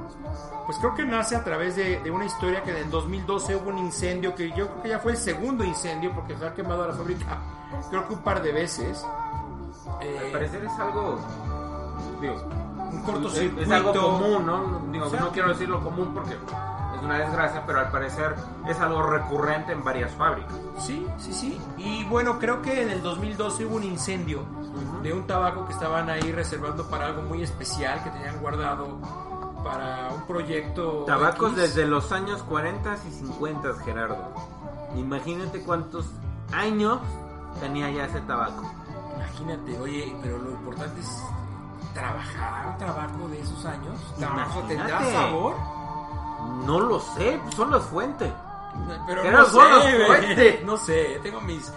Pues creo que nace a través de, de una historia que en 2012 hubo un incendio que yo creo que ya fue el segundo incendio porque se ha quemado la fábrica creo que un par de veces. Eh,
Al parecer es algo. Digo,
un
es,
cortocircuito.
es algo común, ¿no? Digo,
O sea,
no quiero decirlo común porque es una desgracia, pero al parecer es algo recurrente en varias fábricas.
Sí, sí, sí. Y bueno, creo que en el 2012 hubo un incendio de un tabaco que estaban ahí reservando para algo muy especial que tenían guardado para un proyecto.
Tabacos
X.
desde los años 40 y 50, Gerardo. Imagínate cuántos años tenía ya ese tabaco.
Imagínate, oye, pero lo importante es trabajar un tabaco de esos años. ¿Tabaco
Imagínate.
tendrá sabor?
No lo sé, son las fuentes.
Pero no
son
sé,
fuentes.
no sé, tengo mis...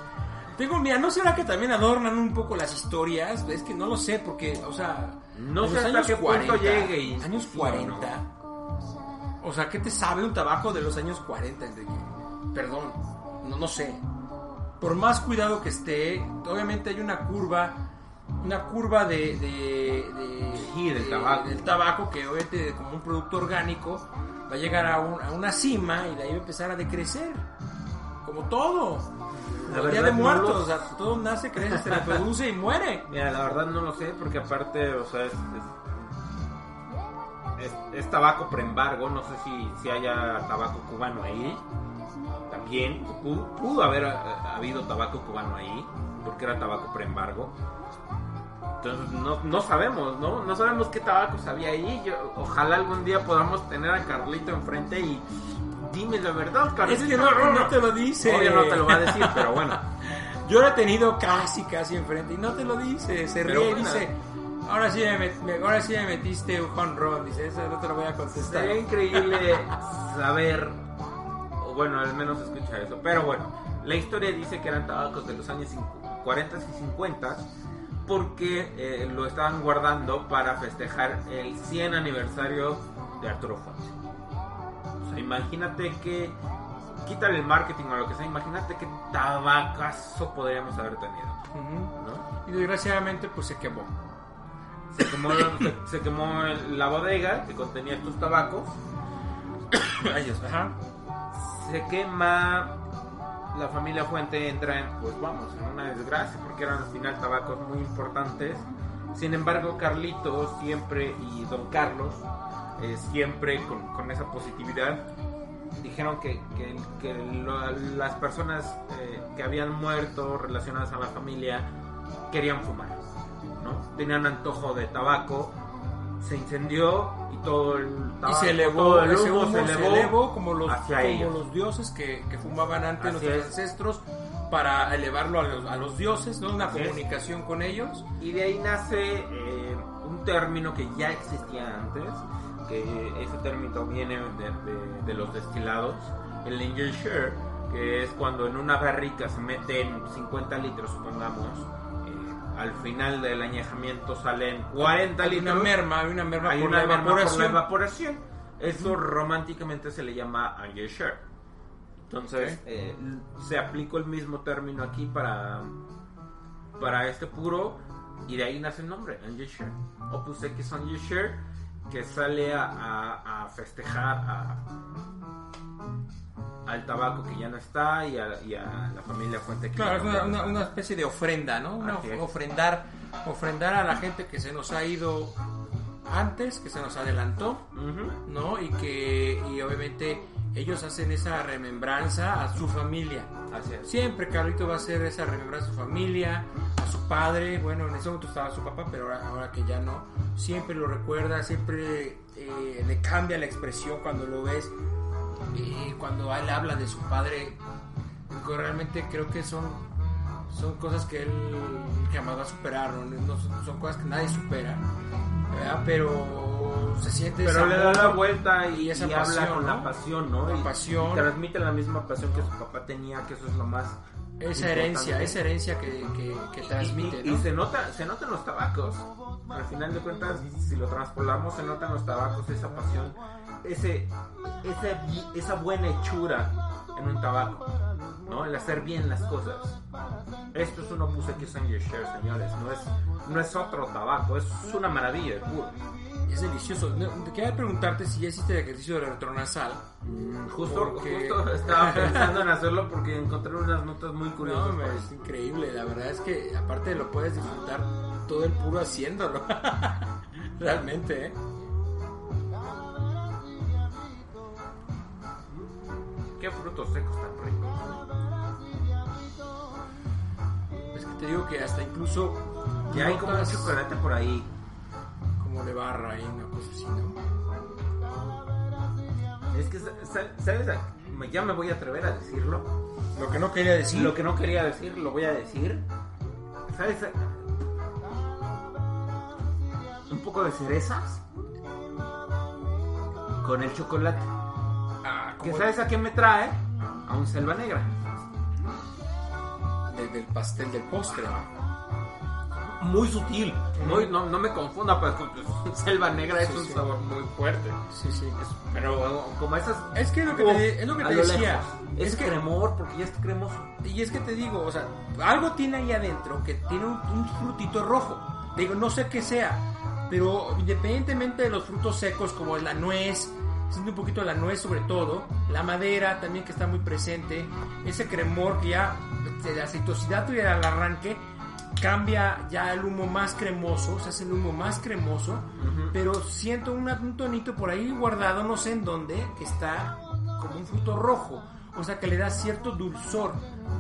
Tengo, mira, ¿no será que también adornan un poco las historias? Es que no lo sé, porque, o sea...
No sé hasta qué punto llegue y-
Años
sí o
40. O sea, ¿qué te sabe un tabaco de los años 40, Enrique? Perdón, no, no sé. Por más cuidado que esté, obviamente hay una curva, una curva de... de, de-
Sí, del
de-
tabaco.
del tabaco que obviamente como un producto orgánico va a llegar a, un- a una cima y de ahí va a empezar a decrecer. Como todo.
La
día de
no
muertos,
lo-
o sea, todo nace, crece, se reproduce y muere.
Mira, la verdad no lo sé porque aparte, o sea, es, es, es- es tabaco preembargo, no sé si, si haya tabaco cubano ahí. También pudo, pudo haber eh, habido tabaco cubano ahí porque era tabaco preembargo. Entonces no, no sabemos, ¿no? No sabemos qué tabacos había ahí. Yo- ojalá algún día podamos tener a Carlito enfrente y dime la verdad, Carlito.
Es que no, no te lo dice.
Obvio no te lo va a decir, pero bueno.
Yo lo he tenido casi, casi enfrente y no te lo dice. Se
Pero
ríe y
bueno.
dice, ahora sí, me- ahora sí me metiste un home run. Dice, eso no te lo voy a contestar.
Sería increíble saber, o bueno, al menos escuchar eso. Pero bueno, la historia dice que eran tabacos de los años 40 y 50 porque eh, lo estaban guardando para festejar el 100 aniversario de Arturo Fonsi. Imagínate que, quítale el marketing o lo que sea, imagínate qué tabacazo podríamos haber tenido.
Y desgraciadamente, pues se quemó.
Se quemó, se, se quemó la bodega que contenía estos tabacos
Ay, Dios, ajá.
se quema la familia Fuente entra en pues vamos en una desgracia porque eran al final tabacos muy importantes sin embargo Carlito siempre y Don Carlos eh, siempre con, con esa positividad dijeron que, que- que lo- las personas eh, que habían muerto relacionadas a la familia querían fumar ¿no? tenían antojo de tabaco se incendió y todo el
Y
tabaco,
se elevó,
todo el humo
humo se elevó, como los, como
ellos.
los dioses que, que fumaban antes
Así es.
ancestros para elevarlo a los, a los dioses, ¿no? Una
Así es.
comunicación con ellos.
Y de ahí nace eh, un término que ya existía antes, que ese término viene de, de- de los destilados, el angel share, que es cuando en una barrica se meten 50 litros, supongamos, eh, al final del añejamiento salen 40
Hay
litros.
una merma, hay una merma
hay
por
una
la
merma por la
evaporación.
Eso románticamente se le llama Angel Share. Entonces,
Ok.
eh, se aplicó el mismo término aquí para, para este puro y de ahí nace el nombre, Angel Share. Opus X Angel Share, que sale a, a- a festejar a, al tabaco que ya no está y a, y a la familia Fuente que
Claro, es una,
está.
una- una especie de ofrenda, ¿no? Una ofrendar, ofrendar a la gente que se nos ha ido antes, que se nos adelantó. ¿no? Y que, y obviamente ellos hacen esa remembranza a su familia.
Así es.
Siempre Carlito va a hacer esa remembranza a su familia, a su padre, bueno, en ese momento estaba su papá, pero ahora, ahora que ya no, siempre lo recuerda, siempre eh, le cambia la expresión cuando lo ves, y cuando él habla de su padre, que realmente creo que son, son cosas que él jamás va a superar, ¿no? Son cosas que nadie supera, ¿verdad? pero se siente
Pero le da la vuelta y,
y esa
y habla con
¿no?
la pasión, ¿no?
La pasión.
y transmite la misma pasión que su papá tenía, que eso es lo más.
esa herencia, esa herencia que, que, que transmite,
Y, se nota, se nota en los tabacos. Al final de cuentas, si lo transpolamos, se nota en los tabacos esa pasión, ese, ese, esa buena hechura en un tabaco, ¿no? El hacer bien las cosas. Esto es un Opus X Angel Share, señores. No es, no es otro tabaco, es una maravilla de puro.
Es delicioso. No, quería preguntarte si ya hiciste el ejercicio de retronasal.
Justo,
Porque-
justo estaba pensando en hacerlo porque encontré unas notas muy
No,
curiosas. por ahí.
es increíble. La verdad es que aparte lo puedes disfrutar todo el puro haciéndolo. Realmente, ¿eh?
Qué frutos secos tan ricos.
Te digo que hasta incluso
Y hay como un chocolate por ahí.
como de barra y una cosa así, ¿no?
Es que, sa- sa- ¿sabes? Ya me voy a atrever a decirlo.
Lo que no quería decir.
Lo que no quería decir, lo voy a decir. ¿Sabes? Un poco de cerezas con el chocolate.
Ah,
¿Que
como
sabes a qué me trae? A un selva negra.
De- del pastel del postre.
Muy sutil. Muy, no, no me confunda, pues selva negra es
Sí,
un
sí.
sabor muy fuerte.
Sí, sí.
Pero como esas...
Es que lo que te, es lo que te
lo
decía.
lejos. Es,
Es que
cremor porque ya está cremoso.
Y es que te digo, o sea, algo tiene ahí adentro que tiene un, un frutito rojo. Te digo, no sé qué sea, pero independientemente de los frutos secos como la nuez, siento un poquito la nuez sobre todo, la madera también que está muy presente, ese cremor que ya de la aceitosidad y al arranque cambia ya el humo más cremoso, se hace el humo más cremoso, pero siento una- un tonito por ahí guardado, no sé en dónde, que está como un fruto rojo, o sea que le da cierto dulzor,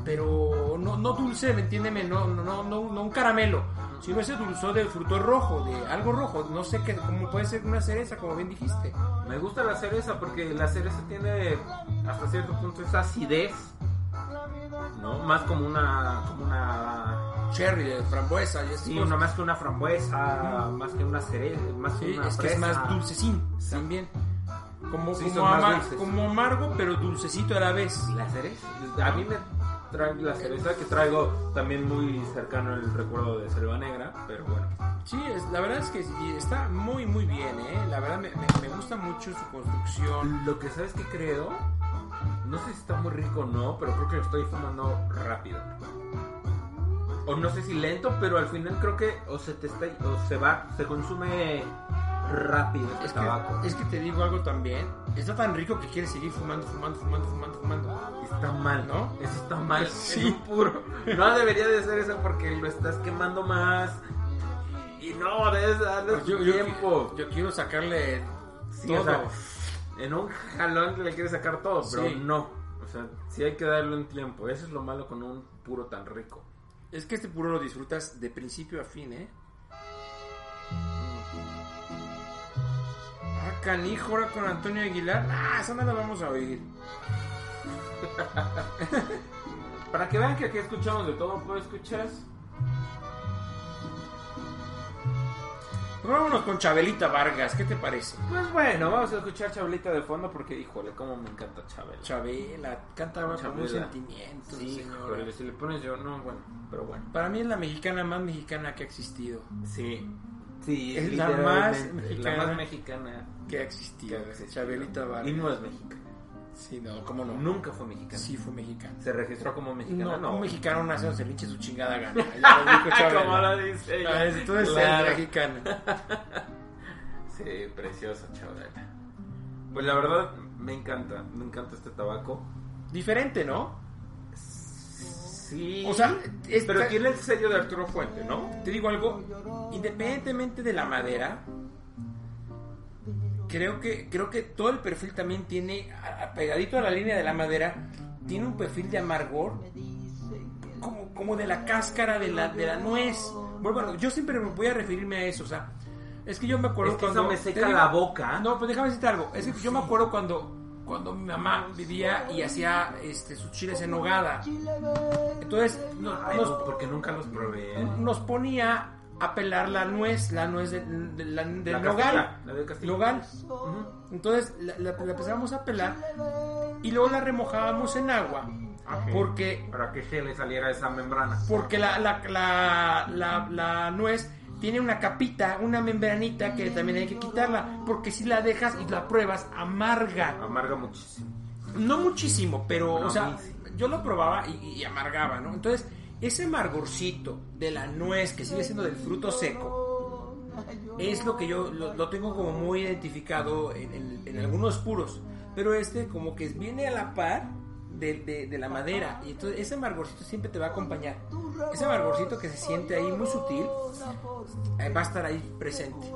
pero no, no dulce, ¿me entiéndeme? No, no, no, no, no un caramelo, sino ese dulzor del fruto rojo, de algo rojo, no sé qué, como puede ser una cereza, como bien dijiste.
Me gusta la cereza porque la cereza tiene hasta cierto punto esa acidez, ¿no? Más como una, como una,
Cherry, de frambuesa y
sí, más que una frambuesa, más que una cereza, más que
Sí,
una
es que es
fresa.
más dulcecín también. Como,
Sí,
como,
son más
ama-
dulces.
como amargo, pero dulcecito a la vez.
¿Y la cereza? A mí me trae la cereza que traigo también muy cercano el recuerdo de Selva Negra, pero bueno.
Sí, es, la verdad es que está muy, muy bien, ¿eh? La verdad me, me- me gusta mucho su construcción.
Lo que sabes que creo, no sé si está muy rico o no, pero creo que lo estoy fumando rápido. O no sé si lento, pero al final creo que o se te está, o se va, se consume rápido
Es que,
tabaco.
es que te digo algo también. Está tan rico que quieres seguir fumando, fumando, fumando, fumando, fumando.
Está mal,
¿No?
Eso está mal.
Sí.
Es puro. No debería de ser eso porque lo estás quemando más. Y no, debes darle
Pues yo, yo,
tiempo.
yo quiero sacarle
Sí,
todo.
o sea, en un jalón le quieres sacar todo, pero
Sí.
no. O sea, sí hay que darle un tiempo. Eso es lo malo con un puro tan rico.
Es que este puro lo disfrutas de principio a fin, ¿eh? Ah, canijo, ahora con Antonio Aguilar. Ah, esa no la vamos a oír.
Para que vean que aquí escuchamos de todo, ¿puedo escuchas?
Pues vámonos con Chabelita Vargas, ¿qué te parece?
Pues bueno, vamos a escuchar Chabelita de fondo porque, híjole, cómo me encanta Chabela.
Chabela, canta con un sentimiento,
Sí, híjole, si le pones yo, no, bueno, pero bueno.
Para mí es la mexicana más mexicana que ha existido.
Sí. Sí,
Es la más mexicana.
La más mexicana.
que ha existido.
que.
Chabelita Vargas.
Y no es mexicana.
Sí, no, ¿cómo no?
Nunca fue mexicana.
Sí fue mexicana.
Se registró como mexicana.
No,
No,
un mexicano nace donde se le su chingada gana.
Como lo dice ella.
Ah, Entonces
Claro.
es mexicana.
Sí, preciosa Chabela. Pues la verdad, me encanta. Me encanta este tabaco.
Diferente, ¿no?
Sí.
O sea, es-
pero tiene el sello de Arturo Fuente, ¿no?
Te digo algo, independientemente de la madera, creo que creo que todo el perfil también tiene pegadito a la línea de la madera, tiene un perfil de amargor como, como de la cáscara de la de la nuez. Bueno, yo siempre me voy a referirme a eso, o sea, es que yo me acuerdo
Es que
cuando
eso me seca
digo-
la boca.
No, pues déjame decirte algo, es que yo me acuerdo cuando cuando mi mamá vivía y hacía este sus chiles en nogada. Entonces, no-
Ay,
nos,
no, porque nunca los probé.
nos ponía a pelar la nuez, la nuez de, de- la- del
La
nogal.
la del.
Nogal. Entonces la, la- la empezábamos a pelar y luego la remojábamos en agua. Porque,
Para que se le saliera esa membrana.
porque la, la, la, la- la nuez tiene una capita, una membranita que también hay que quitarla. Porque si la dejas y la pruebas, amarga.
Amarga muchísimo.
No muchísimo, pero, o sea,
sí.
yo lo probaba y, y amargaba, ¿no? Entonces, ese amargorcito de la nuez que sigue siendo del fruto seco es lo que yo lo, lo tengo como muy identificado en, en- en algunos puros. Pero este, como que viene a la par de, de- de la madera. Y entonces, ese amargorcito siempre te va a acompañar. Ese amargorcito que se siente ahí muy sutil eh, va a estar ahí presente.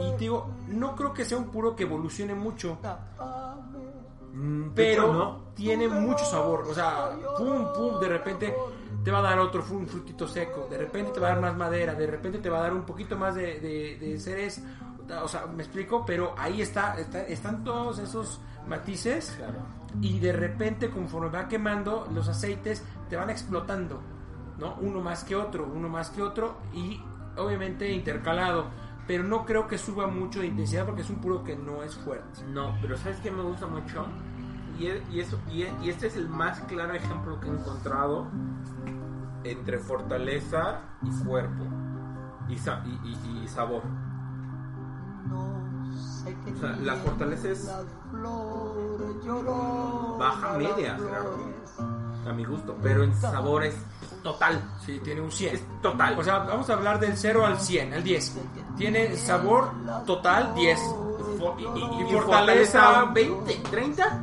Y te digo, no creo que sea un puro que evolucione mucho
Mm,
pero
no.
tiene mucho sabor. O sea, pum, pum, de repente te va a dar otro un frutito seco, de repente te va a dar más madera, de repente te va a dar un poquito más de, de, de cerez. O sea, me explico, pero ahí está, está- están todos esos matices
Claro.
Y de repente conforme va quemando los aceites te van explotando, ¿no? Uno más que otro, uno más que otro y obviamente intercalado, pero no creo que suba mucho de intensidad porque es un puro que no es fuerte.
No, pero ¿sabes qué me gusta mucho? Y, y eso, y, y este es el más claro ejemplo que he encontrado entre fortaleza y cuerpo. Y, sa- y, y- y sabor. O sea, la fortaleza es baja media, a mi gusto. Pero en sabor es total.
Sí, tiene un 100.
Es total.
O sea, vamos a hablar del 0 al 100, al 10. Tiene sabor total 10.
Fo- y, y-
y
y
fortaleza-
fortaleza 20, 30.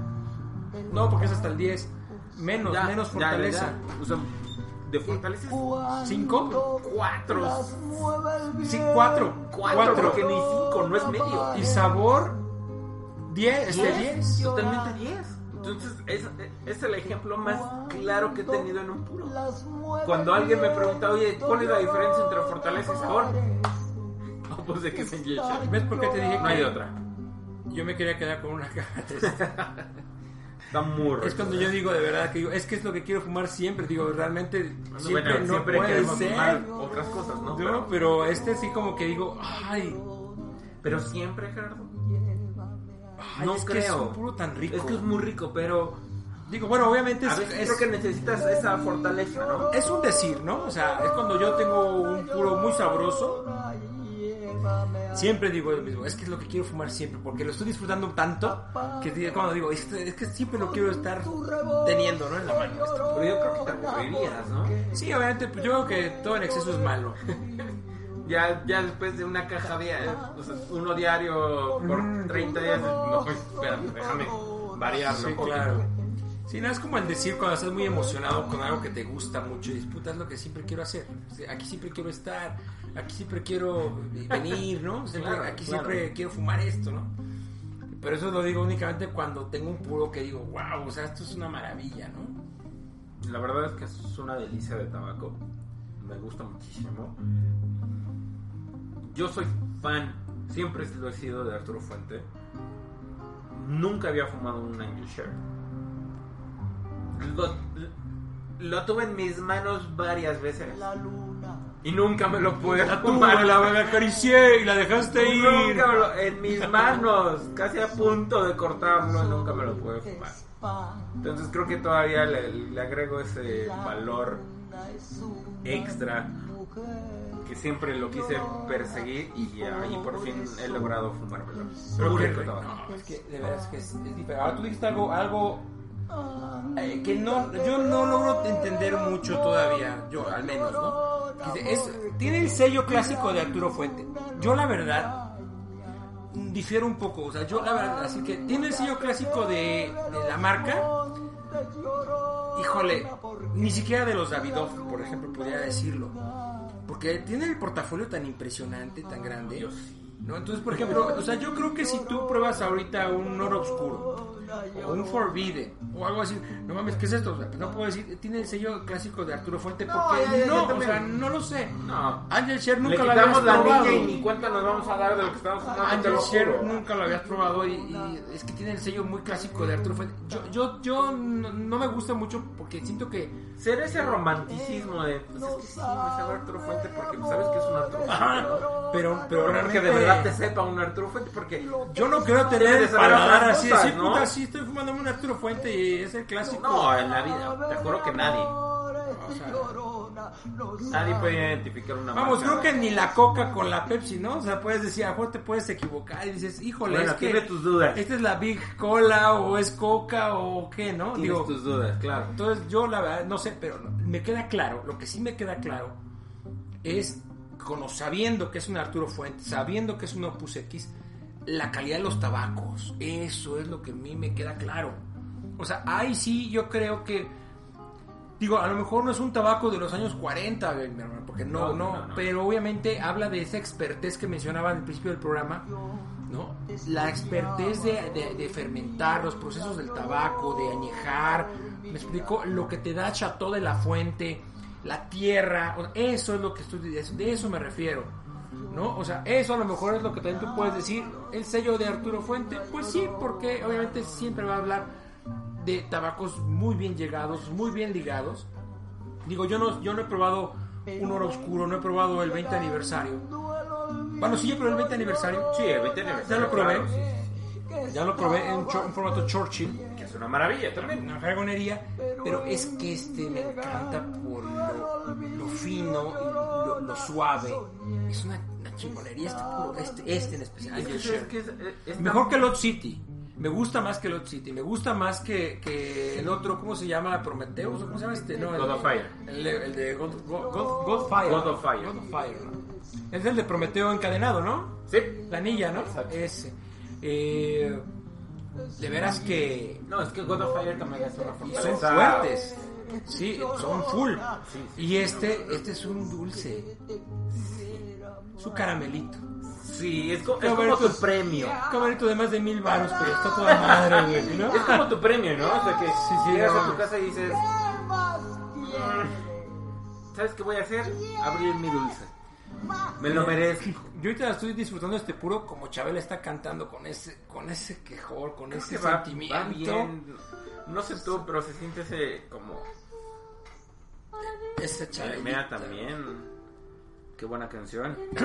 No, porque es hasta el 10. Menos,
Ya,
menos
ya,
fortaleza.
ya. O sea, de fortaleza es
5.
4.
Sí, 4.
4, porque ni 5, no es medio.
Y sabor 10, este 10.
Totalmente 10. Entonces, es, es el ejemplo más claro que he tenido en un puro. Cuando alguien me pregunta, oye, ¿cuál es la diferencia entre fortaleza y sabor? Oh, pues de que se.
¿Ves por qué te dije
No
que
hay otra.
yo me quería quedar con una caja?
Está muy rico.
Es cuando yo digo de verdad que digo, es que es lo que quiero fumar siempre. Digo, realmente
Bueno,
siempre
bueno,
no
siempre
puede ser.
fumar otras cosas, ¿no? Pero,
pero este sí como que digo, ay,
pero siempre, Gerardo.
ay,
No
es que es
creo.
un puro tan rico.
Es que es muy rico, pero
Digo, bueno, obviamente es, es-
creo que necesitas esa fortaleza, ¿no?
es un decir, ¿no? O sea, es cuando yo tengo un puro muy sabroso. Siempre digo lo mismo, es que es lo que quiero fumar siempre, porque lo estoy disfrutando tanto que cuando digo, es que, es que siempre lo quiero estar teniendo, ¿no? En la mano.
Pero yo creo que te aburrirías, ¿no?
Sí, obviamente, pues yo creo que todo en exceso es malo.
Ya, ya después de una caja diaria, o sea, uno diario por 30 días, no, espérame, déjame variar,
Sí,
un poquito.
claro. Sí, no es como el decir cuando estás muy emocionado con algo que te gusta mucho y disfrutas lo que siempre quiero hacer. Aquí siempre quiero estar, aquí siempre quiero venir, ¿no? Siempre-
Claro,
aquí
claro.
siempre quiero fumar esto, ¿no? Pero eso lo digo únicamente cuando tengo un puro que digo, wow, o sea, esto es una maravilla, ¿no?
La verdad es que es una delicia de tabaco. Me gusta muchísimo. Yo soy fan, siempre lo he sido de Arturo Fuente. Nunca había fumado un Angel Share. Lo, lo tuve en mis manos varias veces. Y nunca me lo pude
La
fumar.
tuve, la, la acaricié y la dejaste ir.
Nunca me lo- en mis manos, casi a punto de cortarlo, y nunca me lo pude fumar. Entonces creo que todavía le, le agrego ese valor extra que siempre lo quise perseguir y ahí por fin he logrado fumármelo.
Pero
Puro
que,
y
no, es que de verdad es que es, es diferente. Ahora tú dijiste algo, algo eh, que no, yo no logro entender mucho todavía, yo al menos, ¿no? Tiene el sello clásico de Arturo Fuente. Yo la verdad difiero un poco, o sea, yo la verdad, así que tiene el sello clásico de, la marca. Híjole, ni siquiera de los Davidoff, por ejemplo, podría decirlo. Porque tiene el portafolio tan impresionante, tan grande. ¿No? Entonces, por ejemplo, o sea, yo creo que si tú pruebas ahorita un oro oscuro o un Forbidden o algo así, no mames, ¿qué es esto? O sea, no puedo decir, tiene el sello clásico de Arturo Fuente porque
ya, ya,
no, o sea, no lo sé.
No.
Angel
Le
nunca lo habías
la
probado.
niña y ni cuenta nos vamos a dar de lo que estamos te
Angel
juro.
nunca lo habías probado y, y es que tiene el sello muy clásico de Arturo Fuente. Yo, yo, yo no, no me gusta mucho porque siento que
Ser ese romanticismo de, pues es que sí, me sabe Arturo Fuente porque sabes que es un Arturo Fuente. ¿no?
pero, pero
Pero que
realmente
de verdad te sepa un Arturo Fuente porque
yo no quiero tener
de
paladar así,
cosas,
así,
¿no?
puta, sí estoy fumando un Arturo Fuente y es el clásico.
no, en la vida, te juro que nadie,
O sea,
nadie puede identificar una
Vamos,
marca.
creo que ni la coca con la Pepsi, ¿no? O sea, puedes decir, a lo mejor te puedes equivocar y dices, híjole,
Bueno,
es que
tus dudas.
esta es la Big Cola o es coca o qué, ¿no?
Tienes
Digo,
tus dudas, claro.
entonces yo la verdad no sé, pero me queda claro, lo que sí me queda claro es, cono- sabiendo que es un Arturo Fuentes, sabiendo que es un Opus X, la calidad de los tabacos, eso es lo que a mí me queda claro. O sea, ahí sí yo creo que, digo, a lo mejor no es un tabaco de los años 40, mi hermano, porque no,
No,
no,
no, no.
pero obviamente habla de esa expertez que mencionaba al principio del programa, ¿no? La expertez de, de- de fermentar los procesos del tabaco, de añejar, me explico, lo que te da Chateau de la Fuente, la tierra, o- eso es lo que estoy eso- de eso me refiero. ¿No? O sea, eso a lo mejor es lo que también tú puedes decir. El sello de Arturo Fuente, pues sí, porque obviamente siempre va a hablar de tabacos muy bien llegados, muy bien ligados. Digo, yo no, yo no he probado un oro oscuro, no he probado el 20 aniversario. Bueno, sí, yo probé el 20 aniversario.
Sí, el 20
Ya
aniversario.
lo probé.
claro, sí, sí,
Ya lo probé en, en formato Churchill,
Que es una maravilla también.
una dragonería, pero es que este me encanta por fino y lo, lo suave. Es una, una chingonería este puro, este, este en especial.
Es que, es que es, es- es
Mejor que Lot City. Me gusta más que Lot City. Me gusta más que, que el otro, ¿cómo se llama? Prometheus. ¿o ¿Cómo se llama este? No, el,
God of Fire.
El, de- el de God, God, God- Godfire.
God of Fire.
God of Fire, ¿no? Es el de Prometeo encadenado, ¿no?
Sí.
La anilla, ¿no?
Exacto.
Ese. Eh, de veras que
No, es que God of Fire también es una
y
fortaleza.
son fuertes. Sí, son full. Y este, este es un dulce. Su caramelito.
Sí, es, co- es como tu premio.
Camarito de más de mil baros, pero está toda madre, güey, ¿no?
Es como tu premio, ¿no? O sea que
sí,
llegas
no
a tu casa y dices, "Mm, ¿sabes qué voy a hacer? Abrir mi dulce. Me lo merezco.
Yo ahorita estoy disfrutando este puro como Chabela está cantando con ese, con ese quejor, con ese
Que va- va
sentimiento.
bien. No sé tú, pero se siente ese como...
Ese Chabelita.
Mira también. Qué buena canción.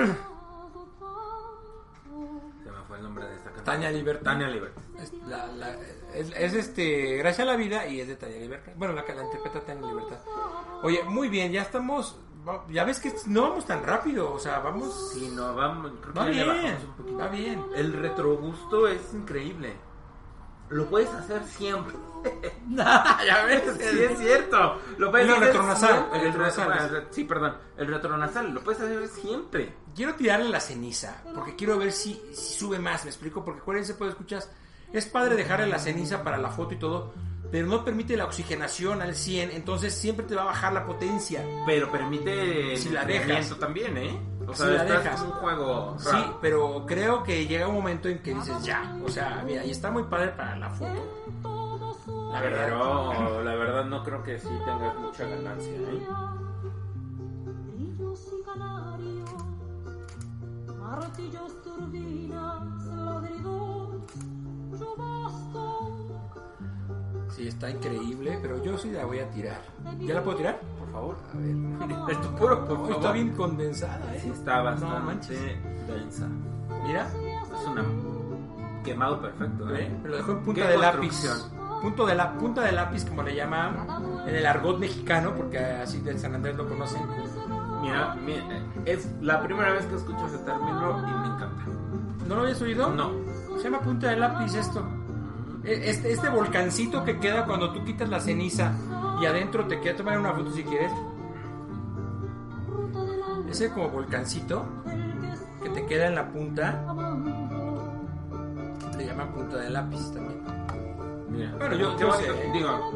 Se me fue el nombre de esta canción.
Tania Libertad.
Tania Libertad.
Es, la- la- es- es, este, Gracias a la vida y es de Tania Libertad. Bueno, la que la interpreta Tania Libertad. Oye, muy bien, ya estamos. Ya ves que no vamos tan rápido, o sea, vamos.
Sí, no, vamos. Creo que
Va
ya
bien,
un poquito.
va bien.
El retrogusto es increíble. Lo puedes hacer siempre.
ya ves,
Sí, es cierto. Lo puedes
El
hacer
retronasal,
siempre.
el retronasal.
el re- sí, perdón. El retronasal. Lo puedes hacer siempre.
Quiero tirarle la ceniza, porque quiero ver si, si sube más, me explico, porque acuérdense, pues escuchas, es padre dejarle la ceniza para la foto y todo, pero no permite la oxigenación al 100, entonces siempre te va a bajar la potencia.
Pero permite el
Si la dejas.
también, ¿eh? O
Si
sea,
la
en un juego.
Sí, pero creo que llega un momento en que dices ya, o sea, mira, y está muy padre para la foto. La verdad.
Pero la verdad no creo que sí tengas mucha ganancia, ¿eh?
Chubasco.
Sí, está increíble, pero yo sí la voy a tirar. ¿Ya la puedo tirar?
Por favor.
A ver.
Es tu puro, por favor.
está bien condensada, ¿eh?
Sí, está
No
bastante
manches.
densa.
Mira,
Es una quemado perfecto,
¿eh?
¿eh?
me lo dejó en punta
¿Qué
de lápiz. Punto de la punta de lápiz, como le llaman en el argot mexicano, porque así del San Andrés lo conocen.
Mira, mi- es la primera vez que escucho ese término y me encanta.
¿No lo habías oído?
No.
Se llama punta de lápiz esto. E- Este, este volcancito que queda cuando tú quitas la ceniza y adentro te queda tomar una foto si quieres. Ese como volcancito que te queda en la punta. Le llaman punta de lápiz también.
Mira,
Bueno, yo- yo sé,
bonito- digo,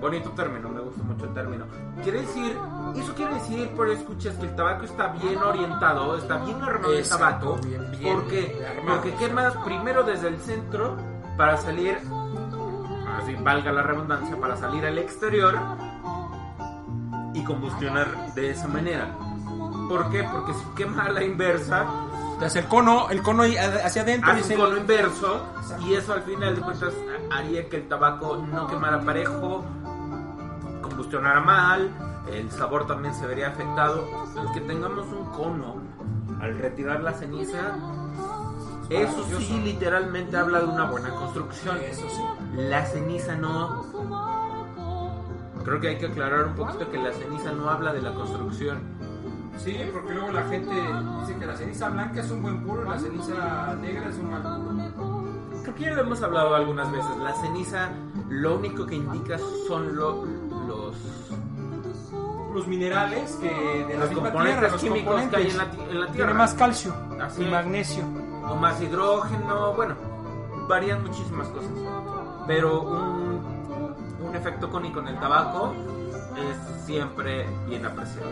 bonito término, me gusta mucho el término. Quiere decir, eso quiere decir, por escuchas, que el tabaco está bien orientado, está bien armado el
Exacto,
tabaco.
bien, bien
¿Por qué?
armado.
Porque quemas primero desde el centro para salir, así valga la redundancia, para salir al exterior y combustionar de esa manera. ¿Por qué? Porque si quema a la inversa,
hace el cono, el cono hacia adentro
hace un cono inverso y eso al final de cuentas haría que el tabaco no quemara parejo, combustionara mal, el sabor también se vería afectado. El que tengamos un cono al retirar la ceniza, eso sí literalmente habla de una buena construcción.
Eso sí.
La ceniza no. Creo que hay que aclarar un poquito que la ceniza no habla de la construcción.
Sí, porque luego la gente dice que la ceniza blanca es un buen puro y la ceniza negra es un mal puro.
Creo que ya lo hemos hablado algunas veces. La ceniza lo único que indica son lo- los,
Los minerales que de la
Los
misma
componentes
tierra, los
químicos que hay en la ti- en la
Tiene
tierra.
más calcio
Así
y
es.
magnesio.
O más hidrógeno, bueno, varían muchísimas cosas. Pero un, un efecto cónico en el tabaco es siempre bien apreciado.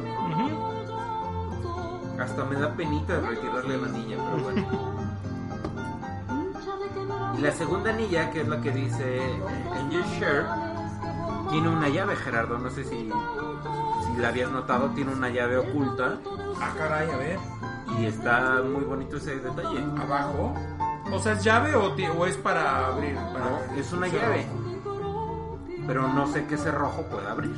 Hasta me da penita de retirarle la anilla, pero bueno. Y la segunda anilla, que es la que dice Angel Share, tiene una llave, Gerardo. No sé si, si la habías notado, tiene una llave oculta
Ah, caray, a ver.
Y está muy bonito ese detalle.
Abajo. O sea, ¿es llave o, es para abrir? Para
No,
abrir?
es una
Cerrojo.
llave. Pero no sé qué cerrojo puede abrir.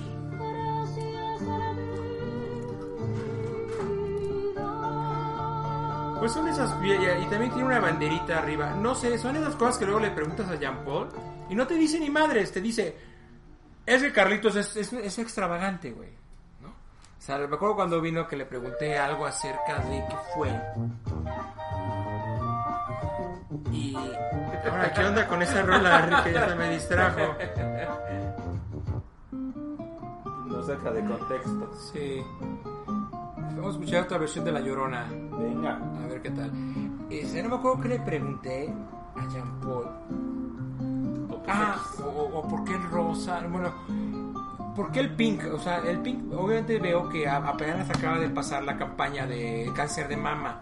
Pues son esas. Y y también tiene una banderita arriba. No sé, son esas cosas que luego le preguntas a Jean Paul y no te dice ni madres, te dice. Es que Carlitos es, es, es extravagante, güey. O sea, me acuerdo cuando vino que le pregunté algo acerca de qué fue. Y. Ahora, ¿qué onda con esa rola, Enrique? Ya se me distrajo.
No saca de contexto.
Sí. Vamos a escuchar otra versión de La Llorona.
Venga.
A ver qué tal. Este, no me acuerdo que le pregunté a Jean Paul. Ah, o, o- o por qué el rosa. Bueno, ¿por qué el pink? O sea, el pink, obviamente veo que a- apenas acaba de pasar la campaña de cáncer de mama.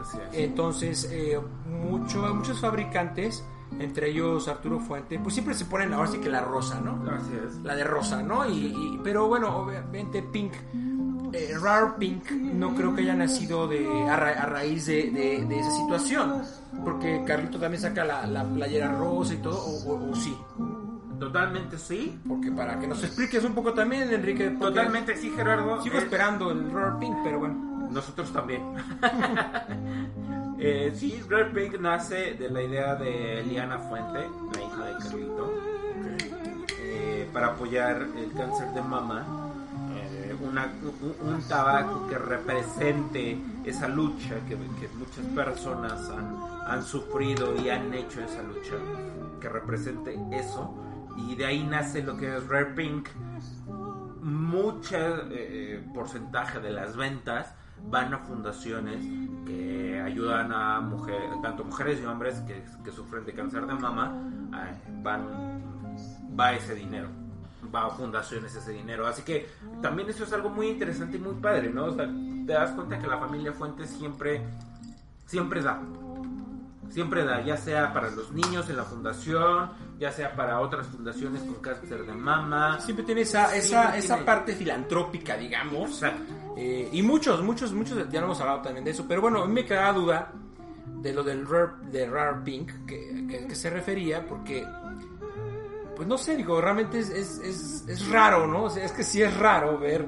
Así es.
Entonces, eh, mucho, muchos fabricantes, entre ellos Arturo Fuente, pues siempre se ponen ahora sí que la rosa, ¿no?
Así es.
la de rosa, ¿no? Y, y- pero bueno, obviamente Pink, eh, Rare Pink, no creo que haya nacido de a, ra- a raíz de, de- de esa situación, porque Carlito también saca la, la playera rosa y todo, o, o- o sí,
Totalmente sí.
porque para que nos expliques un poco también, Enrique,
Totalmente sí, Gerardo.
sigo
Eh,
esperando el Rare Pink, pero bueno.
Nosotros también. Eh, sí, Red Pink nace de la idea de Liana Fuente, la hija de Carlito, eh, para apoyar el cáncer de mama. eh, una- un, un tabaco que represente esa lucha que, que muchas personas han, han sufrido y han hecho esa lucha, que represente eso. Y de ahí nace lo que es Rare Pink, mucho porcentaje de las ventas van a fundaciones que ayudan a mujeres, tanto mujeres y hombres que, sufren de cáncer de mama, eh, van, va ese dinero, va a fundaciones ese dinero. Así que también eso es algo muy interesante y muy padre, ¿no? O sea, te das cuenta que la familia Fuentes siempre, siempre da. Siempre da, ya sea para los niños en la fundación, ya sea para otras fundaciones con cáncer de mama.
Siempre tiene esa, esa,
Siempre
esa
tiene-
parte filantrópica, digamos.
Exacto.
Eh, y muchos, muchos, muchos, ya no hemos hablado también de eso, pero bueno, a mí me queda duda de lo del Rare, de Rare Pink que, que- que se refería, porque, pues no sé, digo, realmente es, es, es, es raro, ¿no? O sea, es que sí es raro ver,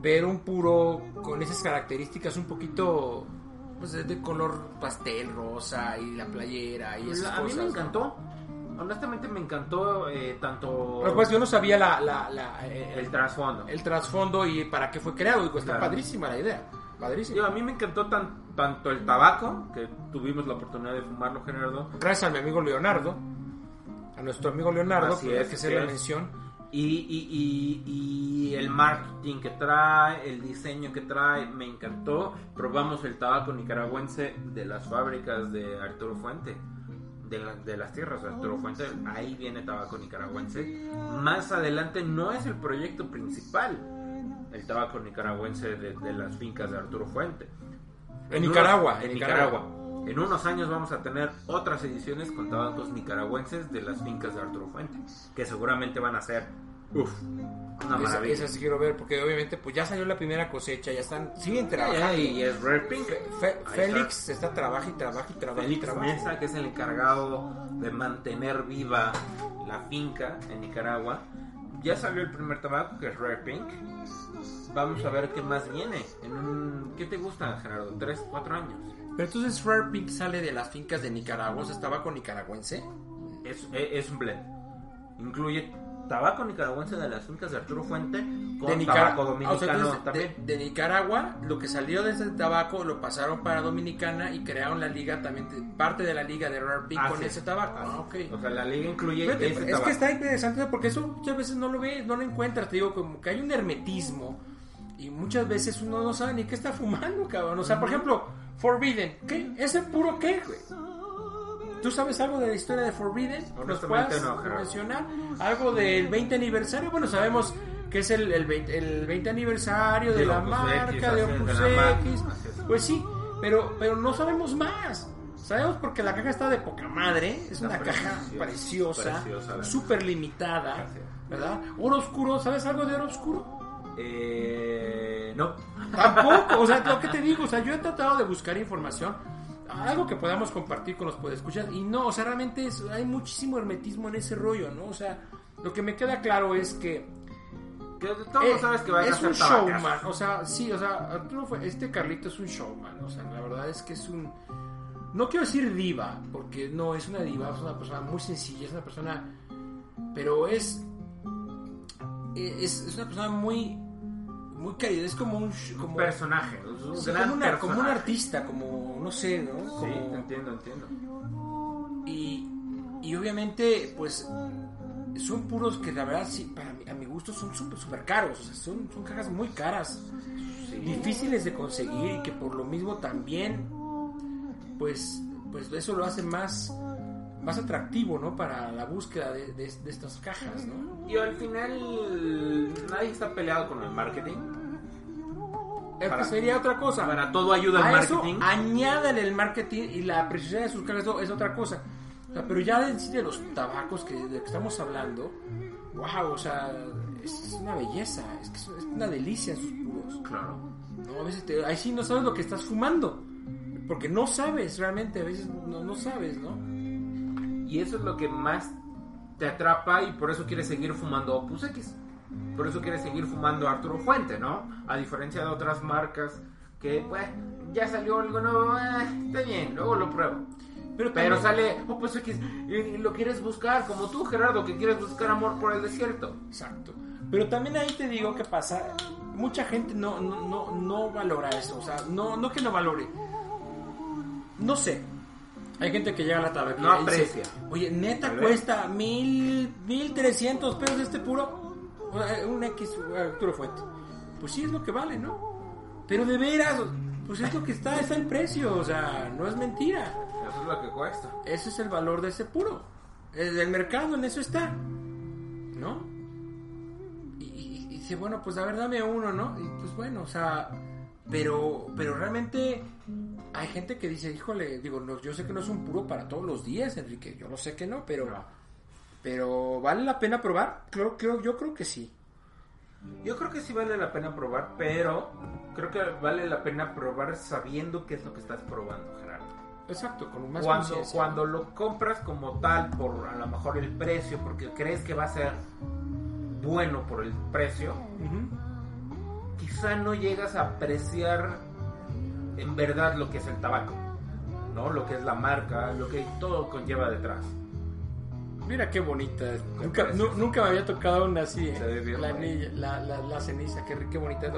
ver un puro con esas características un poquito, pues de, de color pastel, rosa y la playera y esas
a mí me encantó. honestamente me encantó eh, tanto
Pero pues yo no sabía la, la- la- eh,
el trasfondo.
el trasfondo y para qué fue creado. Digo, está
Claro.
padrísima la idea. Padrísima.
A mí me encantó tan- tanto el tabaco, que tuvimos la oportunidad de fumarlo, Gerardo,
Gracias a mi amigo Leonardo, a nuestro amigo Leonardo,
Así
que hay
es,
que
así
hacer la
es.
mención.
Y, y, y, y el marketing que trae, el diseño que trae, me encantó. Probamos el tabaco nicaragüense de las fábricas de Arturo Fuente. De, la- de las tierras de Arturo Fuente, ahí viene tabaco nicaragüense. Más adelante no es el proyecto principal, el tabaco nicaragüense de, de las fincas de Arturo Fuente.
En Nicaragua,
en Nicaragua. En unos años vamos a tener otras ediciones con tabacos nicaragüenses de las fincas de Arturo Fuente, que seguramente van a ser, uff, una
Esa,
maravilla.
esa sí quiero ver, porque obviamente pues ya salió la primera cosecha, ya están, siguen trabajando.
y es Rare Pink.
Fe- Félix está trabaja y trabaja y trabaja
Félix
trabaja.
Mesa, que es el encargado de mantener viva la finca en Nicaragua. Ya salió el primer tabaco, que es Rare Pink. Vamos a ver qué más viene. En un- ¿Qué te gusta, Gerardo? ¿Tres, cuatro años?
Pero entonces Rare Pink sale de las fincas de Nicaragua, o sea, tabaco nicaragüense.
Es, es, es un blend. Incluye tabaco nicaragüense de las fincas de Arturo Fuente con
de
tabaco
Nicaragua.
dominicano también.
de, de Nicaragua, lo que salió de ese tabaco lo pasaron para Dominicana y crearon la liga también, parte de la liga de Rare Pink
Ah,
con
sí.
ese tabaco. Ah, ok.
O sea, la liga incluye ese
es
tabaco.
que está interesante porque eso muchas veces no lo ves, no lo encuentras, te digo, como que hay un hermetismo y muchas veces uno no sabe ni qué está fumando, cabrón. O sea, por ejemplo, Forbidden, ¿qué? ¿Ese puro qué, güey? ¿Tú sabes algo de la historia de Forbidden? ¿Nos puedes
no,
mencionar? ¿Algo del 20 aniversario? Bueno, sabemos que es el, el 20, el 20 aniversario de,
De
la marca,
X,
de Opus
de
X.
marca.
Pues sí, pero, pero no sabemos más. Sabemos porque la caja está de poca madre, es una caja
preciosa,
súper limitada. ¿verdad? Oro oscuro, ¿sabes algo de oro oscuro?
Eh, no.
Tampoco, o sea, lo que te digo, o sea, yo he tratado de buscar información, algo que podamos compartir con los podescuchas, y no, o sea, realmente es- hay muchísimo hermetismo en ese rollo, ¿no? O sea, lo que me queda claro es que
todos
eh,
sabes que van a
es un showman, o sea, sí, o sea, fue, este Carlito es un showman, o sea, la verdad es que es un, no quiero decir diva, porque no es una diva, es una persona muy sencilla, es una persona, pero es, es, es una persona muy, muy querida, es como un, como,
Un personaje. es un
sí,
gran
como, una- como un
personaje.
artista, como, no sé, ¿no?
Sí,
Como-
entiendo, entiendo.
y, y obviamente, pues, son puros que la verdad, sí, para mí, a mi gusto son súper super caros. O sea, son, son cajas muy caras, difíciles de conseguir y que por lo mismo también, pues, pues eso lo hace más, más atractivo, ¿no? Para la búsqueda de, de- de estas cajas, ¿no?
Y al final nadie está peleado con el marketing.
Es que
Para-
sería otra cosa.
Para todo ayuda el
a eso
marketing.
añádale el marketing y la preciosidad de sus cajas es otra cosa. O sea, pero ya sí de los tabacos que, de que estamos hablando, wow, o sea, es, es una belleza, es que es una delicia sus puros.
Claro.
¿no? A veces te- ahí sí no sabes lo que estás fumando, porque no sabes realmente, a veces no, no sabes, ¿no?
Y eso es lo que más te atrapa y por eso quieres seguir fumando Opus X. Por eso quieres seguir fumando Arturo Fuente, ¿no? A diferencia de otras marcas que, pues, ya salió algo nuevo, eh, está bien, luego lo pruebo.
Pero,
Pero sale Opus X y, y lo quieres buscar, como tú, Gerardo, que quieres buscar amor por el desierto.
Exacto. Pero también ahí te digo que pasa, mucha gente no, no, no, no valora eso, o sea, no, no que no valore, no sé. Hay gente que llega a la taberna
No
y dice,
aprecia.
oye, neta cuesta mil, mil trescientos pesos este puro, O sea, un X Arturo Fuente. Pues sí es lo que vale, ¿no? Pero de veras, pues es lo que está, está el precio, o sea, no es mentira.
Eso es lo que cuesta.
Ese es el valor de ese puro. El del mercado en eso está. ¿No? Y, y- y dice, bueno, pues a ver, dame uno, ¿no? Y pues bueno, o sea, pero, pero realmente hay gente que dice, híjole, digo, no, yo sé que no es un puro para todos los días, Enrique, yo lo sé que no, pero, pero ¿vale la pena probar? Creo, creo, yo creo que sí.
Yo creo que sí vale la pena probar, pero creo que vale la pena probar sabiendo qué es lo que estás probando, Gerardo.
Exacto, con más
Cuando, cuando lo compras como tal, por a lo mejor el precio, porque crees que va a ser bueno por el precio,
Ujú.
quizá no llegas a apreciar en verdad lo que es el tabaco, ¿no? Lo que es la marca, lo que todo conlleva detrás.
Mira qué bonita. Nunca, nu- nunca me había tocado una así. ¿eh?
Se ve bien
la, la, la, la ceniza, qué, qué bonita es.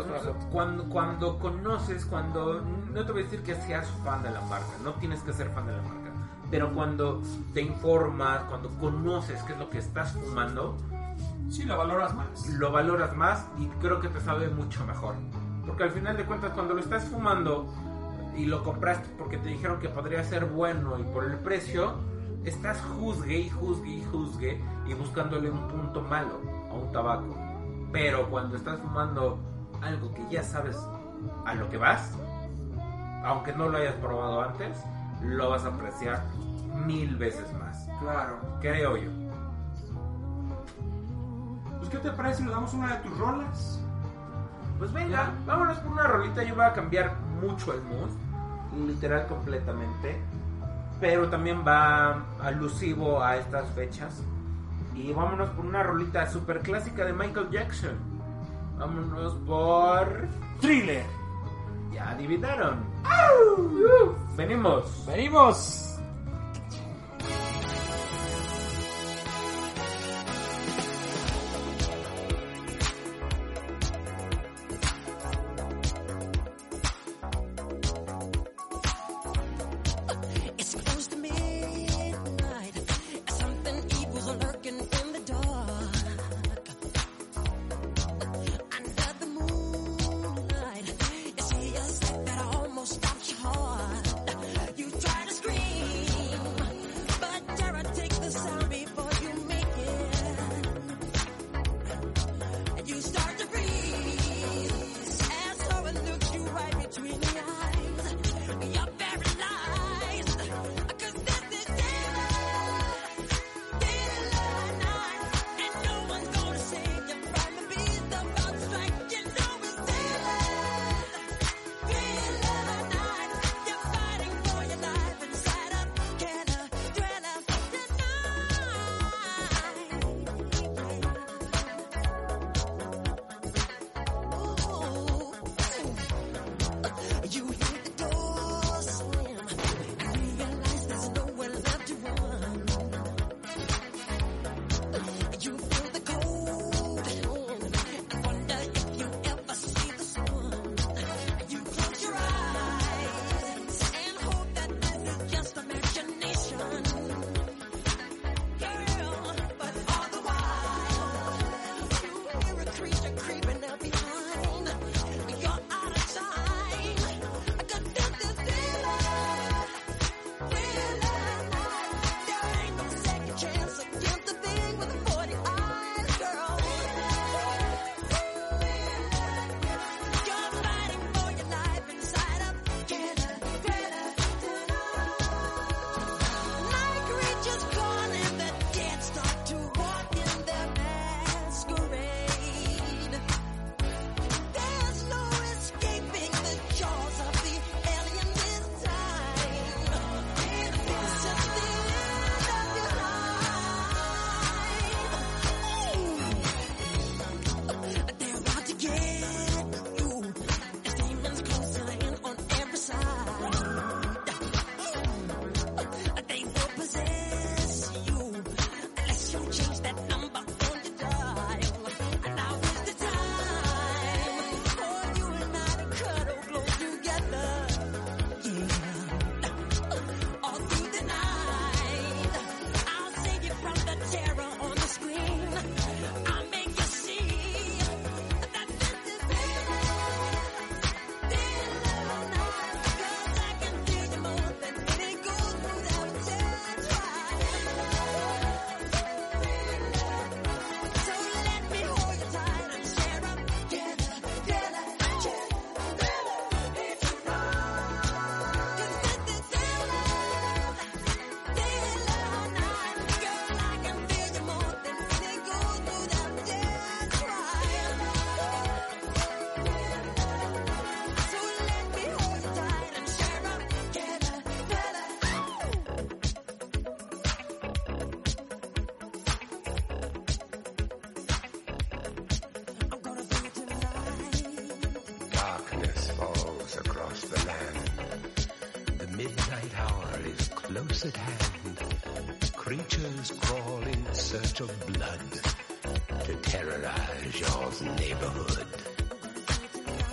Cuando, cuando conoces, cuando... No te voy a decir que seas fan de la marca, no tienes que ser fan de la marca. Pero cuando te informas, cuando conoces qué es lo que estás fumando,
Sí, la valoras más.
lo valoras más y creo que te sabe mucho mejor. Porque al final de cuentas, cuando lo estás fumando y lo compraste porque te dijeron que podría ser bueno y por el precio, estás juzgue y juzgue y juzgue y buscándole un punto malo a un tabaco. Pero cuando estás fumando algo que ya sabes a lo que vas, aunque no lo hayas probado antes, lo vas a apreciar mil veces más.
Claro.
Creo yo.
Pues, ¿qué te parece si nos damos una de tus rolas?
Pues venga, vámonos por una rolita. Yo voy a cambiar mucho el mood, literal completamente. Pero también va alusivo a estas fechas. Y vámonos por una rolita super clásica de Michael Jackson. Vámonos por.
Thriller.
Ya adivinaron. Venimos.
Venimos.
At hand. creatures crawl in search of blood to terrorize your neighborhood.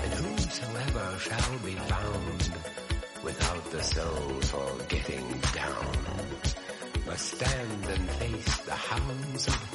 And whosoever shall be found without the soul for getting down must stand and face the hounds of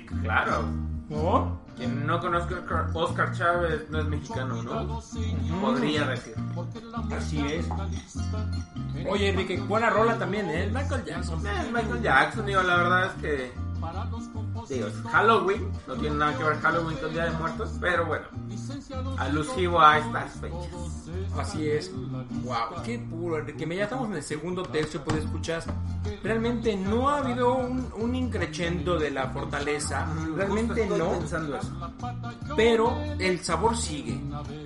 Claro.
¿No?
Quien no conozca a Oscar- Oscar Chávez no es mexicano, ¿no? Podría decir.
Así es. Oye, Enrique, buena rola también, ¿eh? Michael Jackson.
Eh, Michael Jackson, digo, la verdad es que. Digo, es Halloween, no tiene nada que ver Halloween con Día de Muertos, pero bueno, alusivo a estas fechas.
Así es. Wow, qué puro, Enrique. Ya estamos en el segundo tercio, pues escuchas. Realmente no ha habido un, un increchendo de la fortaleza. Realmente
Justo estoy
no.
pensando eso.
Pero el sabor sigue.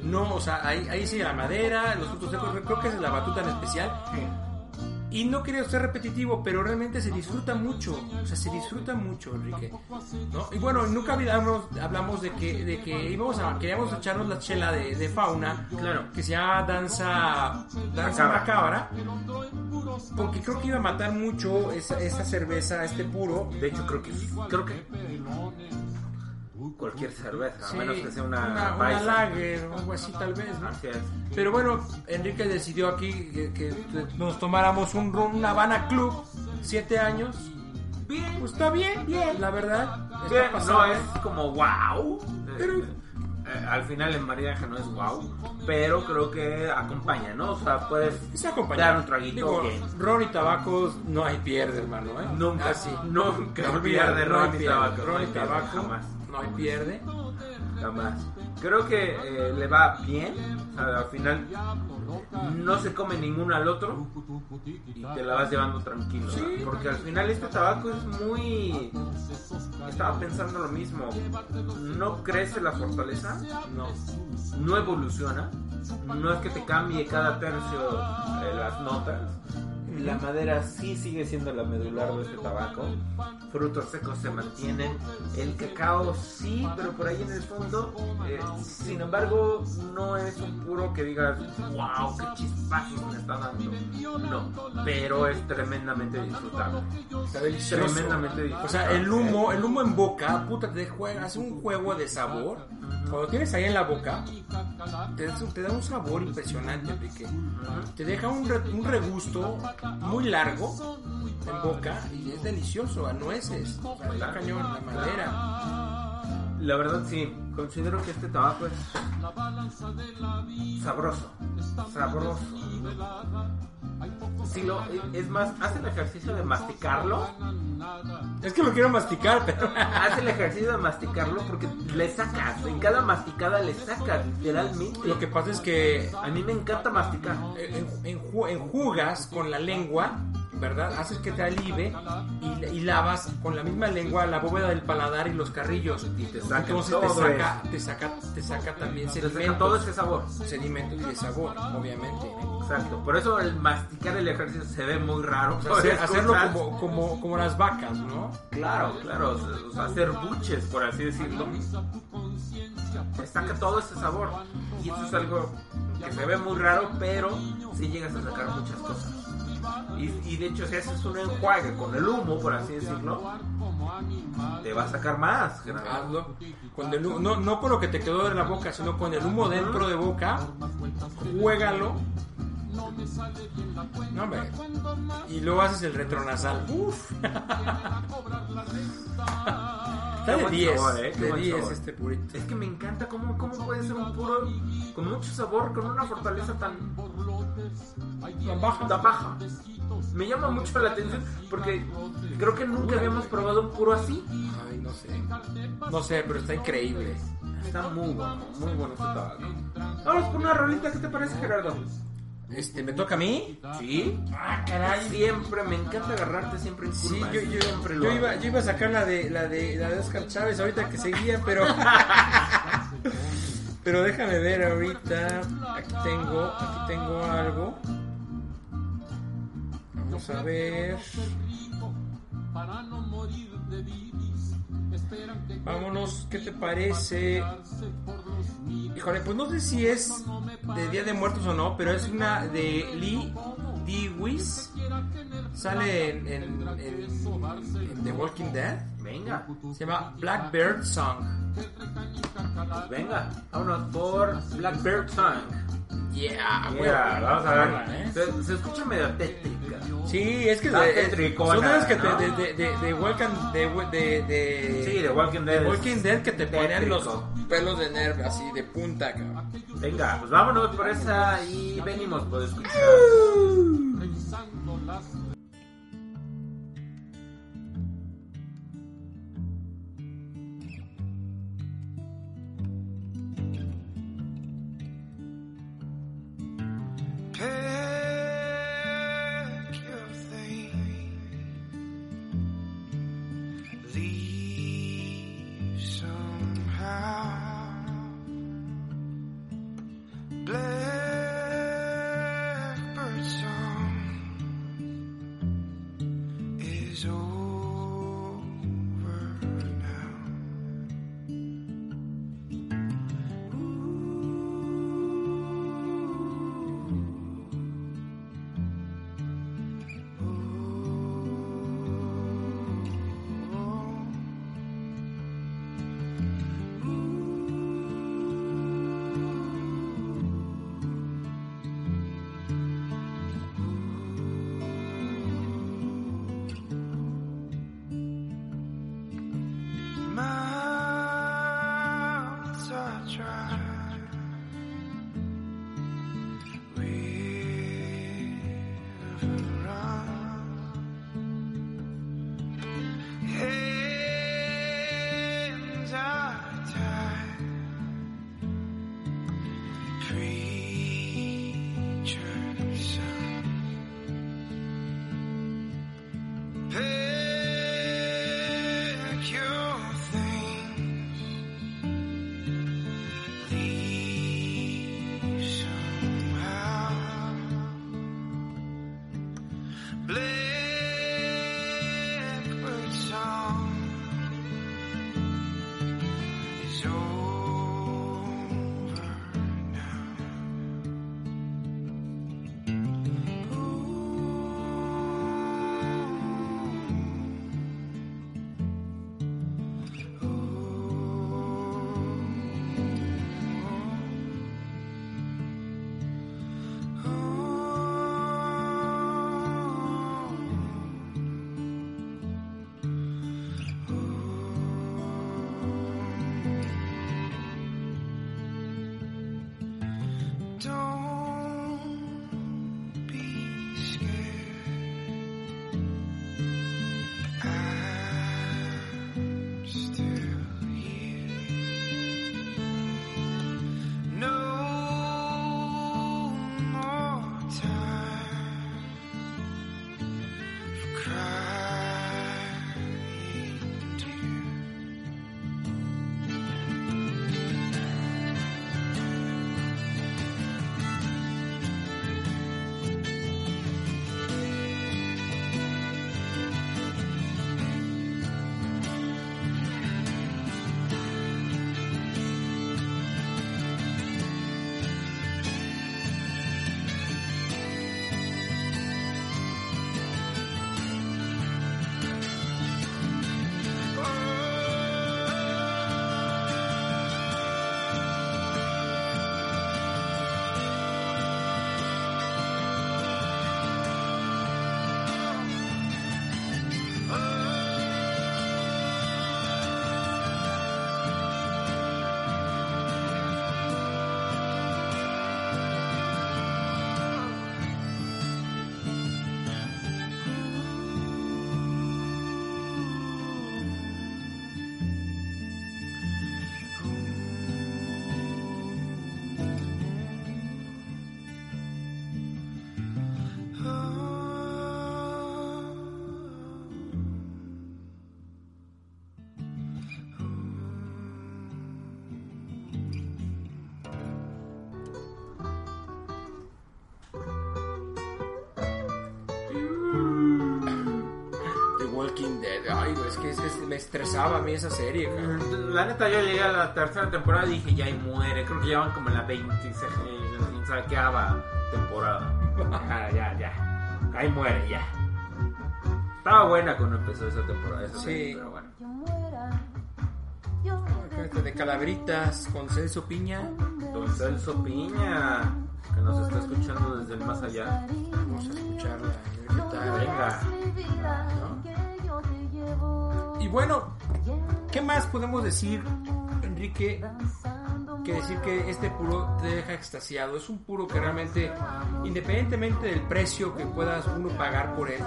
No, o sea, ahí, ahí sigue la madera, los frutos secos. Creo que es la batuta en especial. Y no quiero ser repetitivo, pero realmente se disfruta mucho. O sea, se disfruta mucho, Enrique. ¿no? Y bueno, nunca hablamos, hablamos de que, de que íbamos a, queríamos echarnos la chela de, de fauna.
Claro.
Que se llama danza, danza
Macabra.
macabra. Porque creo que iba a matar mucho esa, esa cerveza, este puro.
De hecho, creo que creo que cualquier cerveza, a menos que sea una,
una, lager o algo así tal vez, ¿no?
Así es.
Pero bueno, Enrique decidió aquí que, que nos tomáramos un una Habana Club, siete años.
Bien,
Pues está bien, bien, la verdad. Está
bien, no es como wow.
Pero-
al final el maridaje no es wow, pero creo que acompaña, ¿no? O sea, puedes
Se acompaña.
dar un traguito
Digo, ron y tabacos no hay pierde, hermano, ¿eh?
Nunca,
Así.
nunca
No
pierde ron y
pierde.
tabaco, no
Ron
hay
y
pierde,
tabaco
jamás.
no hay pierde.
Jamás. Creo que eh, le va bien. O sea, al final no se come ninguno al otro y te la vas llevando tranquilo.
Sí.
Porque al final este tabaco es muy. Estaba pensando lo mismo. No crece la fortaleza,
No.
no evoluciona. No es que te cambie cada tercio eh, las notas. La madera sí sigue siendo la medular de este tabaco. Frutos secos se mantienen. El cacao sí, pero por ahí en el fondo. eh, sin embargo, no es un puro que digas, wow, qué chispazos me está dando. No, pero es tremendamente disfrutable.
Está delicioso.
Tremendamente disfrutable.
O sea, el humo, el humo en boca, puta, te juega, hace un juego de sabor. Cuando tienes ahí en la boca, te, da- te da un sabor impresionante, Enrique. Te deja un, re- un regusto muy largo en boca y es delicioso, a nueces. Sea, está cañón, la madera.
La verdad sí, considero que este tabaco es sabroso, sabroso. Si lo, es más, haz el ejercicio de masticarlo,
Es que lo quiero masticar, pero...
haz el ejercicio de masticarlo porque le sacas, en cada masticada le sacas, literalmente.
Lo que pasa es que
A mí me encanta masticar.
en, en ju- enjugas con la lengua ¿verdad? Haces que te alive y, y lavas con la misma lengua la bóveda del paladar y los carrillos.
Y te saca
Entonces
todo
te saca, te saca, te saca también sedimentos.
todo ese sabor.
Sedimentos y de sabor, obviamente.
Exacto. Por eso el masticar el ejercicio se ve muy raro.
O sea, hacer- hacerlo como, como, como las vacas, ¿no?
Claro, claro. o sea, hacer buches, por así decirlo. Te saca todo ese sabor. Y eso es algo que se ve muy raro, pero sí llegas a sacar muchas cosas. Y, y de hecho, si haces un enjuague con el humo, por así decirlo, te va a sacar más.
Hazlo. Con el hu- no, no con lo que te quedó en la boca, sino con el humo dentro de boca. Juégalo. No, hombre. Y luego haces el retronasal. Uf. Está de
buen
10.
sabor, ¿eh?
De
buen
10
sabor.
este purito.
Es que me encanta cómo, cómo puede ser un puro con mucho sabor, con una fortaleza tan,
Tan baja.
tan baja. Me llama mucho la atención porque creo que nunca habíamos probado un puro así.
Ay, no sé. No sé, pero está increíble.
Está muy bueno, muy bueno este tabaco. Vamos por una rolita, ¿qué te parece Gerardo?
Este, ¿me toca a mí?
Sí.
Ah, caray.
Siempre, me encanta agarrarte siempre en curva.
Sí, yo, yo,
siempre lo
yo
hago.
iba, yo iba a sacar la de, la de, la de Oscar Chávez ahorita que seguía, pero... pero déjame ver ahorita. Aquí tengo, aquí tengo algo. Vamos a ver. Vámonos, ¿qué te parece? Híjole, pues no sé si es de Día de Muertos o no, pero es una de Lee Dewis. Sale en, en- en- en The Walking Dead.
Venga,
Se llama Blackbird Song.
Pues venga, vámonos por Blackbird Song.
Yeah, bueno,
vamos a ver.
¿eh?
Se, se escucha medio tétrica.
Sí, es que
Está
de-
tétricona,
son de las que de, de, de, de Walking- de, de, de-
Sí, de Walking Dead.
de Walking Dead que te ponían los pelos de nervio así de punta, cabrón.
Venga, pues vámonos por esa y venimos por escuchar.
cry. Me estresaba a mí esa serie, cabrón.
La neta, yo llegué a la tercera temporada y dije, ya ahí muere. Creo que ya van como en la 26 temporada. Ya, ya, ya. Ahí muere, ya. Estaba buena cuando empezó esa temporada. Esa
Sí.
serie, pero bueno.
Este de Calabritas con Celso Piña.
Don Celso Piña, que nos está escuchando desde el más allá.
Vamos a escucharla.
Venga.
Y bueno, ¿qué más podemos decir, Enrique? Que decir que este puro te deja extasiado. Es un puro que realmente, independientemente del precio que puedas uno pagar por él,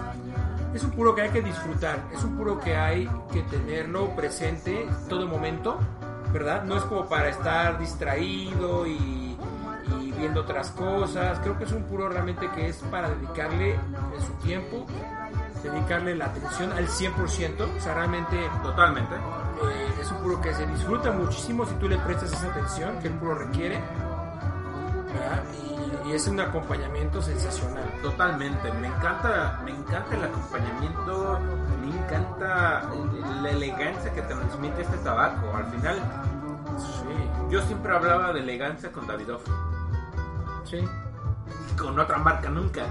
es un puro que hay que disfrutar. Es un puro que hay que tenerlo presente todo momento, ¿verdad? No es como para estar distraído y, viendo otras cosas. Creo que es un puro realmente que es para dedicarle su tiempo, dedicarle la atención al 100%. O sea, realmente
Totalmente.
eh, es un puro que se disfruta muchísimo si tú le prestas esa atención que el puro requiere. ¿verdad? Y, y es un acompañamiento sensacional.
Totalmente, me encanta, me encanta el acompañamiento, me encanta la elegancia que transmite este tabaco. Al final,
Sí,
yo siempre hablaba de elegancia con Davidoff,
sí.
con otra marca nunca.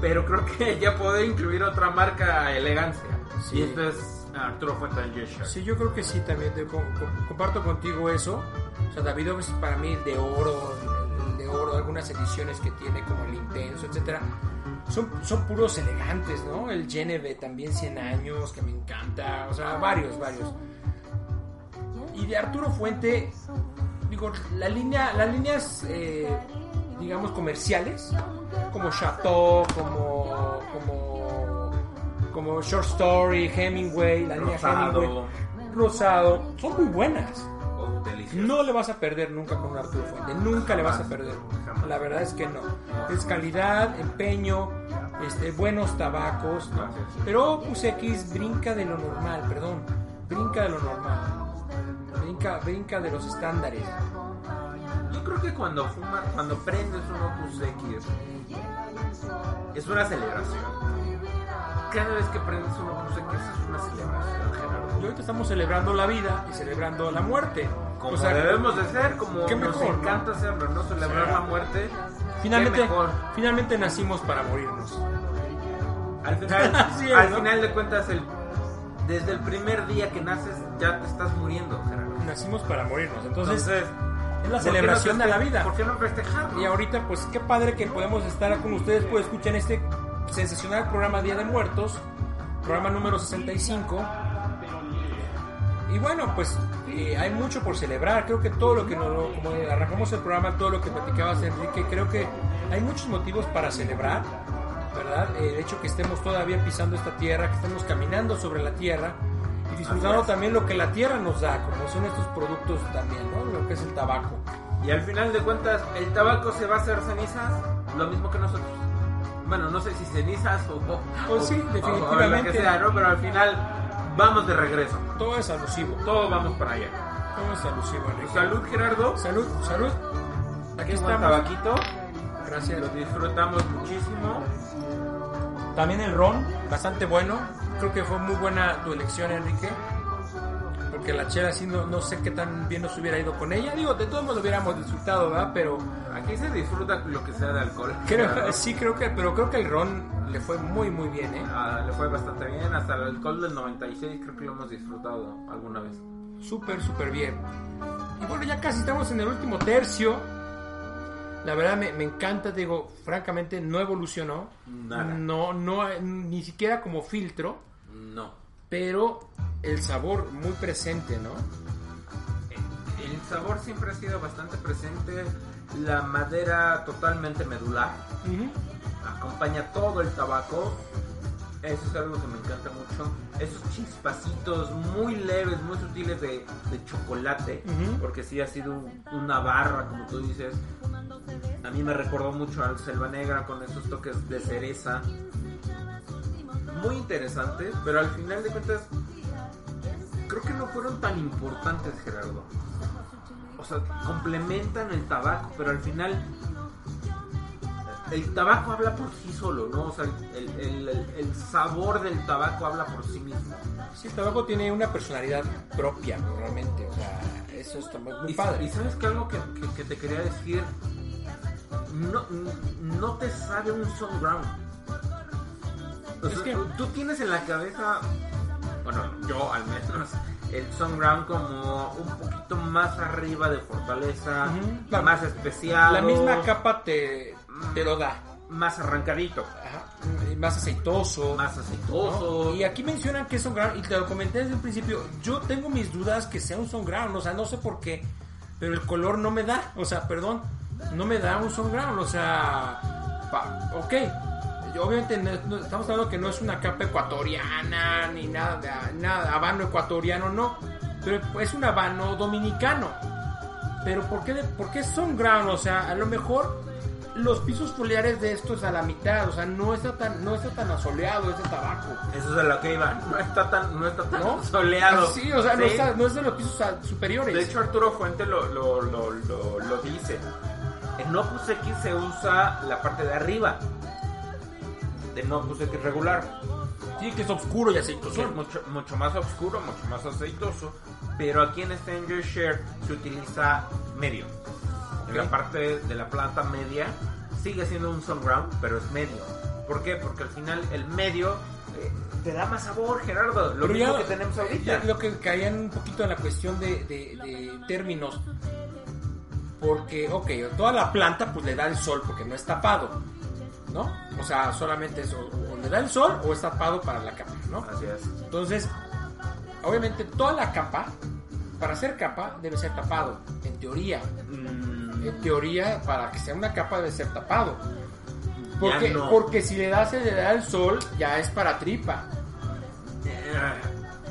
Pero creo que ya puedo incluir otra marca elegancia.
Sí.
Y esto es Arturo Fuentes
Sí, yo creo que sí, también te co- co- comparto contigo eso. O sea, David es para mí el de oro, el de oro, algunas ediciones que tiene como el intenso, etcétera. Son, son puros elegantes, ¿no? El Geneve también 100 años, que me encanta. O sea, varios, varios. Y de Arturo Fuente, digo, la línea, las líneas, eh, digamos, comerciales, como Chateau, como, como, como Short Story, Hemingway, la línea
Rosado.
Hemingway, Rosado, son muy buenas.
Oh.
No le vas a perder nunca con un Arturo Fuente, nunca le vas a perder. La verdad es que no. Es calidad, empeño, este, buenos tabacos, ¿no? Pero Opus X brinca de lo normal, perdón, brinca de lo normal. Brinca, brinca de los estándares.
Yo creo que cuando fumas, cuando prendes un Opus X, es una celebración. Cada vez que prendes un Opus X es una celebración, Gerardo.
Y ahorita estamos celebrando la vida y celebrando la muerte.
Como
O sea,
debemos de ser, como
qué
nos encanta hacerlo, ¿no? Celebrar
Sí.
la muerte.
Finalmente, finalmente nacimos para morirnos.
Al final,
Así es,
al
¿no?
final de cuentas, el, desde el primer día que naces ya te estás muriendo, Gerardo.
Nacimos para morirnos. Entonces,
Entonces,
es la
¿por qué
celebración
no
de la vida.
¿Por qué no festejarlo?
Y ahorita, pues qué padre que podemos estar con ustedes, pues escuchan este sensacional programa Día de Muertos, programa número 65. Y bueno, pues eh, hay mucho por celebrar. Creo que todo lo que nos, como arrancamos el programa, todo lo que platicabas, Enrique, creo que hay muchos motivos para celebrar, ¿verdad? El hecho que estemos todavía pisando esta tierra, que estemos caminando sobre la tierra y disfrutando también lo que la tierra nos da, como son estos productos también, ¿no? Lo que es el tabaco.
Y al final de cuentas, el tabaco se va a hacer cenizas, lo mismo que nosotros. Bueno, no sé si cenizas o... o-
Pues
o-
sí,
o- o lo
definitivamente.
que sea, ¿no? Pero al final vamos de regreso.
Todo es alusivo.
Todos vamos para allá.
Todo es alusivo, Enrique.
Salud, Gerardo.
Salud, salud. Aquí estamos.
tabaquito.
Gracias.
Lo disfrutamos muchísimo.
También el ron, bastante bueno. Creo que fue muy buena tu elección, Enrique. Porque la chela sí no, no sé qué tan bien nos hubiera ido con ella. Digo, de todos modos lo hubiéramos disfrutado, ¿verdad? Pero
Aquí se disfruta lo que sea de alcohol.
creo, sí creo que, pero creo que el ron le fue muy muy bien, ¿eh?
Ah, le fue bastante bien. Hasta el alcohol del 96 creo que lo hemos disfrutado alguna vez.
Súper, súper bien. Y bueno, ya casi estamos en el último tercio. La verdad me, me encanta, digo, francamente no evolucionó.
Nada.
No, no, ni siquiera como filtro.
No.
pero el sabor muy presente, ¿no?
El sabor siempre ha sido bastante presente. La madera totalmente medular. Acompaña todo el tabaco. Eso es algo que me encanta mucho. Esos chispacitos muy leves, muy sutiles de, de chocolate. Porque sí ha sido un- una barra, como tú dices. A mí me recordó mucho al Selva Negra con esos toques de cereza. Muy interesantes, pero al final de cuentas creo que no fueron tan importantes, Gerardo. O sea, complementan el tabaco, pero al final el tabaco habla por sí solo, ¿no? O sea, el, el- el- el sabor del tabaco habla por sí mismo.
Sí, el tabaco tiene una personalidad propia, realmente. O sea, eso está muy,
Y,
padre.
y sabes que algo que, que- que te quería decir, no, no te sabe un Sun Ground. O
Es
sea,
que-
tú, tú tienes en la cabeza, bueno, yo al menos, el Sun Ground como un poquito más arriba de fortaleza.
La-
más especial,
La misma capa te, te lo da.
más arrancadito,
Ajá. Más aceitoso.
más aceitoso.
¿no? Y aquí mencionan que es un ground, y te lo comenté desde el principio, yo tengo mis dudas que sea un son ground, o sea, no sé por qué, pero el color no me da, o sea, perdón, no me da un son ground, o sea, pa- ok, yo obviamente no- no- estamos hablando que no es una capa ecuatoriana, ni nada, de- nada, habano ecuatoriano, no, pero es un habano dominicano, pero ¿por qué, de- por qué son ground? O sea, a lo mejor los pisos foliares de esto es a la mitad, o sea, no está tan, no está tan asoleado ese tabaco.
Eso es a lo que iba, no está tan, no está tan
¿No?
soleado.
Sí, o sea, No,
Sí.
está- no es de los pisos superiores.
De hecho, Arturo Fuente lo, lo, lo, lo, lo dice. En Opus X se usa la parte de arriba de Opus X regular.
sí, que es oscuro y aceitoso.
es mucho, mucho más oscuro, mucho más aceitoso. Pero aquí en Stranger Share se utiliza medio. En la parte de la planta media sigue siendo un sun ground, pero es medio. ¿Por qué? Porque al final el medio eh, te da más sabor, Gerardo. Lo
Pero
mismo
ya-
que tenemos ahorita.
ya lo que caían un poquito en la cuestión de, de- de términos. Porque, ok, toda la planta pues le da el sol porque no es tapado. ¿No? O sea, solamente es o, le da el sol o es tapado para la capa, ¿no?
Así es.
Entonces, obviamente toda la capa, para ser capa, debe ser tapado, en teoría.
Mm,
En teoría, para que sea una capa debe ser tapado. Porque,
no.
porque si le das le da el sol, ya es para tripa.
eh,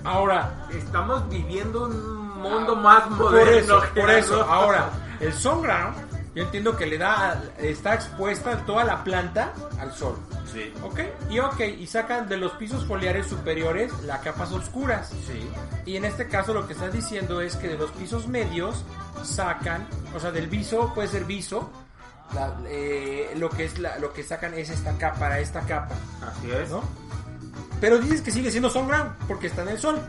Ahora,
Estamos viviendo un mundo más moderno.
por eso, por eso, ahora, el sun ground, yo entiendo que le da, está expuesta toda la planta al sol.
Sí.
¿Ok? Y ok, y sacan de los pisos foliares superiores las capas oscuras.
Sí.
Y en este caso lo que estás diciendo es que de los pisos medios sacan, o sea, del viso, puede ser viso, la- eh, lo que es la- lo que sacan es esta capa, para esta capa,
Así es.
¿no? Pero dices que sigue siendo ground porque está en el sol.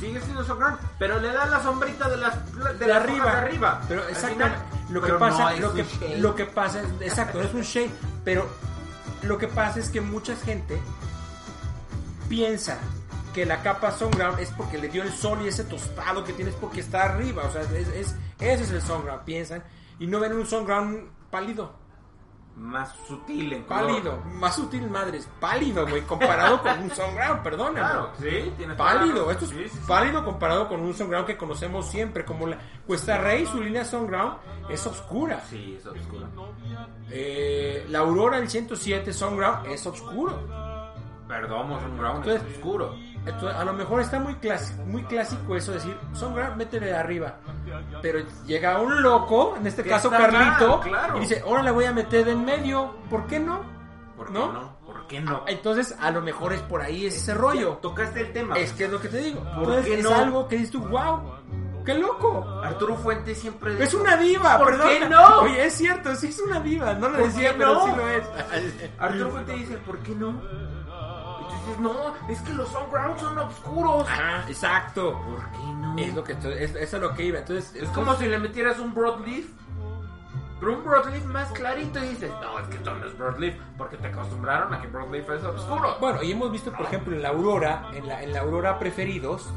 Sigue siendo sun ground, pero le da la sombrita de las de,
de
las
arriba.
de arriba.
Pero exactamente. Lo que pasa,
no es
lo que,
shade.
lo que pasa exacto, no es un shade, pero lo que pasa es que mucha gente piensa que la capa sun ground es porque le dio el sol y ese tostado que tienes porque está arriba, o sea, es, es- ese es el sun ground, piensan, y no ven un sun ground pálido,
más sutil en color.
pálido, más sutil madres, pálido, güey, comparado con un sun ground, perdóname.
Claro, sí, tienes
Pálido, esto es
Sí, sí, sí.
pálido comparado con un Sunground que conocemos siempre, como la Cuesta Rey, su línea Sunground es oscura.
Sí, es oscuro.
Eh, la Aurora, el 107 Sunground es oscuro.
Perdón,
Entonces-
es oscuro.
Entonces, a lo mejor está muy clásico, muy clásico eso decir, Sunground, métele de arriba. Pero llega un loco, en este
Que
caso Carlito,
mal, claro.
y dice, ahora le voy a meter de en medio. ¿Por qué no?
¿Por qué
¿No?
¿Por qué no?
Entonces, a lo mejor es por ahí ese rollo.
Tocaste el tema.
Es que es lo que te digo.
¿Por
Entonces,
qué
es
no?
algo que dices tú, wow, qué loco.
Arturo Fuentes siempre
Es una diva,
¿Por qué no?
Oye, es cierto, sí es una diva. No lo
¿Por
decía, pero
no?
sí lo es.
Arturo Fuentes dice, ¿por qué no? Dices, no, es que los sun grounds son oscuros.
Ajá, exacto.
¿Por qué no?
Es lo que es, eso es lo que iba. Entonces,
Es como si le metieras un broadleaf. Pero un broadleaf más clarito y dices, no, es que esto no es broadleaf, porque te acostumbraron a que broadleaf es oscuro.
Bueno, y hemos visto, por ejemplo, en la Aurora, en la, en la Aurora Preferidos,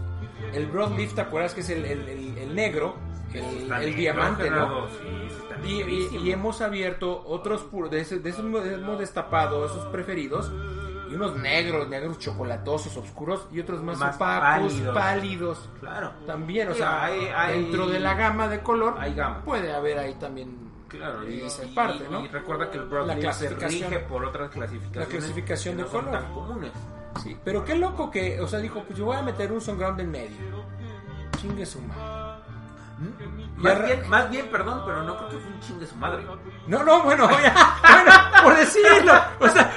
el Broadleaf, ¿te acuerdas que es el, el- el- el negro? El, diamante, ¿no? Y, y- y hemos abierto otros puros, de, ese- de esos hemos- hemos destapado esos preferidos, y unos negros, negros chocolatosos, oscuros, y otros más,
Más
opacos,
pálidos.
pálidos.
Claro.
También, o
Sí,
sea,
hay- hay-
dentro de la gama de color,
Hay gama.
puede haber ahí también
Claro, y,
esa
y-
parte, ¿no?
y recuerda que el broadleaf
La
se rige por otras clasificaciones.
La clasificación de
no son
color.
tan comunes.
Sí, pero qué loco que, o sea, dijo, pues yo voy a meter un Sunground en medio. Chingue su madre. Y
Más bien, más bien, perdón, pero no creo que fue un ching de su madre.
No, no, bueno, ya, bueno, por decirlo. O sea,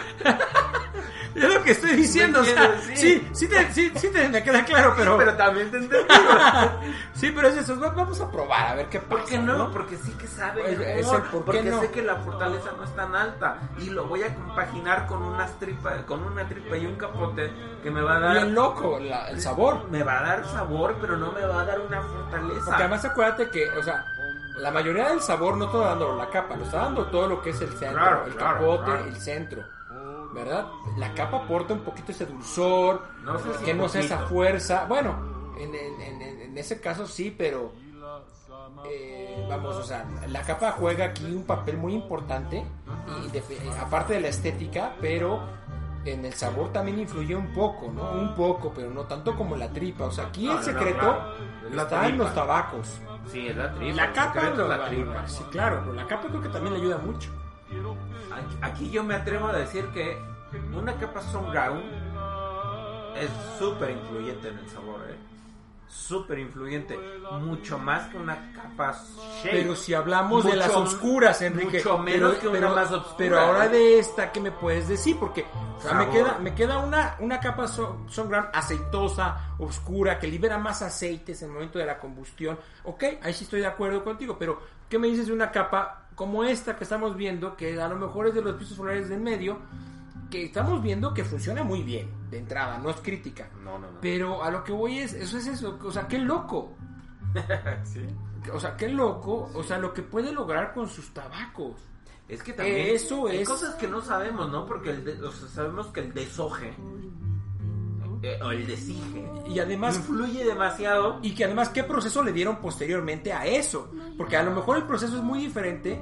Es lo que estoy diciendo, o sea,
entiendes,
sí,
sí.
sí, te, sí, sí te me queda claro, pero...
Pero también te entendí.
sí, pero es eso, va- vamos a probar, a ver qué pasa,
¿Por qué no? Porque sí que sabe
Es- es
mejor,
el por
porque
no.
sé que la fortaleza no es tan alta y lo voy a compaginar con unas tripas, con una tripa y un capote que me va a dar
Bien loco la- el sabor.
me va a dar sabor, pero no me va a dar una fortaleza.
Porque además acuérdate que, o sea, la mayoría del sabor no está dando la capa, lo está dando todo lo que es el centro,
Claro,
el
claro,
capote,
claro.
el centro. ¿Verdad? La capa aporta un poquito ese dulzor,
No sé si
que no sea esa fuerza. Bueno, en, en- en- en ese caso sí, pero eh, vamos, o sea, la capa juega aquí un papel muy importante, y de- eh, aparte de la estética, pero en el sabor también influye un poco, ¿no? Un poco, pero no tanto como la tripa. O sea, aquí
No,
el
no,
secreto
claro. La
está en los tabacos.
Sí, es la tripa.
La capa,
es la tripa.
sí, claro, pero la capa creo que también le ayuda mucho.
Aquí, yo me atrevo a decir que una capa Ground es súper influyente en el sabor, ¿eh? Súper influyente. Mucho más que una capa Shake.
Pero si hablamos de las oscuras, Enrique,
mucho menos
pero,
que una
pero-
más oscura,
pero ahora
¿eh?
de esta, ¿qué me puedes decir? Porque o sea, me queda, me queda una, una capa son, Sunground aceitosa, oscura, que libera más aceites en el momento de la combustión. Ok, ahí sí estoy de acuerdo contigo, pero ¿qué me dices de una capa como esta que estamos viendo, que a lo mejor es de los pisos solares del medio, que estamos viendo que funciona muy bien de entrada, no es crítica.
No, no, no.
Pero a lo que voy es, eso es eso, o sea, qué loco. O sea, qué loco, o sea, lo que puede lograr con sus tabacos.
Es que también
Eso
hay
es-
cosas que no sabemos, ¿no? Porque el de- o sea, sabemos que el desoje eh, o el desige
Y además,
influye demasiado.
y que además, ¿qué proceso le dieron posteriormente a eso? Porque a lo mejor el proceso es muy diferente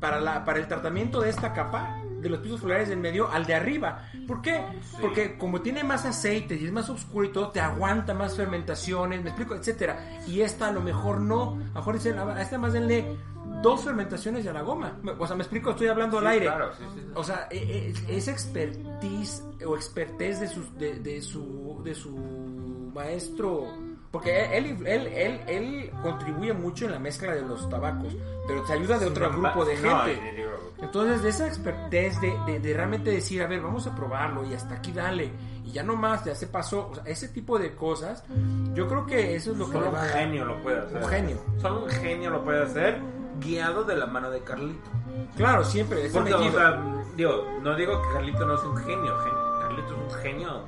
para, la, para el tratamiento de esta capa de los pisos solares del medio al de arriba. ¿Por qué? Porque como tiene más aceite y es más oscuro y todo, te aguanta más fermentaciones, me explico, etcétera. Y esta a lo mejor no. A lo mejor dicen, a esta más denle dos fermentaciones y a la goma. O sea, me explico, estoy hablando al
Sí,
aire.
claro, sí, sí.
O sea, e- e- es expertise o expertise de su, de, de su, de su maestro. Porque él, él, él, él contribuye mucho en la mezcla de los tabacos, pero te ayuda de otro
no,
grupo de
no,
gente. Entonces, de esa expertise de, de, de realmente decir, a ver, vamos a probarlo y hasta aquí dale, y ya no más, ya se pasó, o sea, ese tipo de cosas, yo creo que eso es lo que
Solo un genio lo puede hacer.
Un genio.
Solo un genio lo puede hacer, guiado de la mano de Carlito.
Claro, siempre, es
Porque, o sea, digo, no digo que Carlito no sea un genio, gen- Carlito es un genio,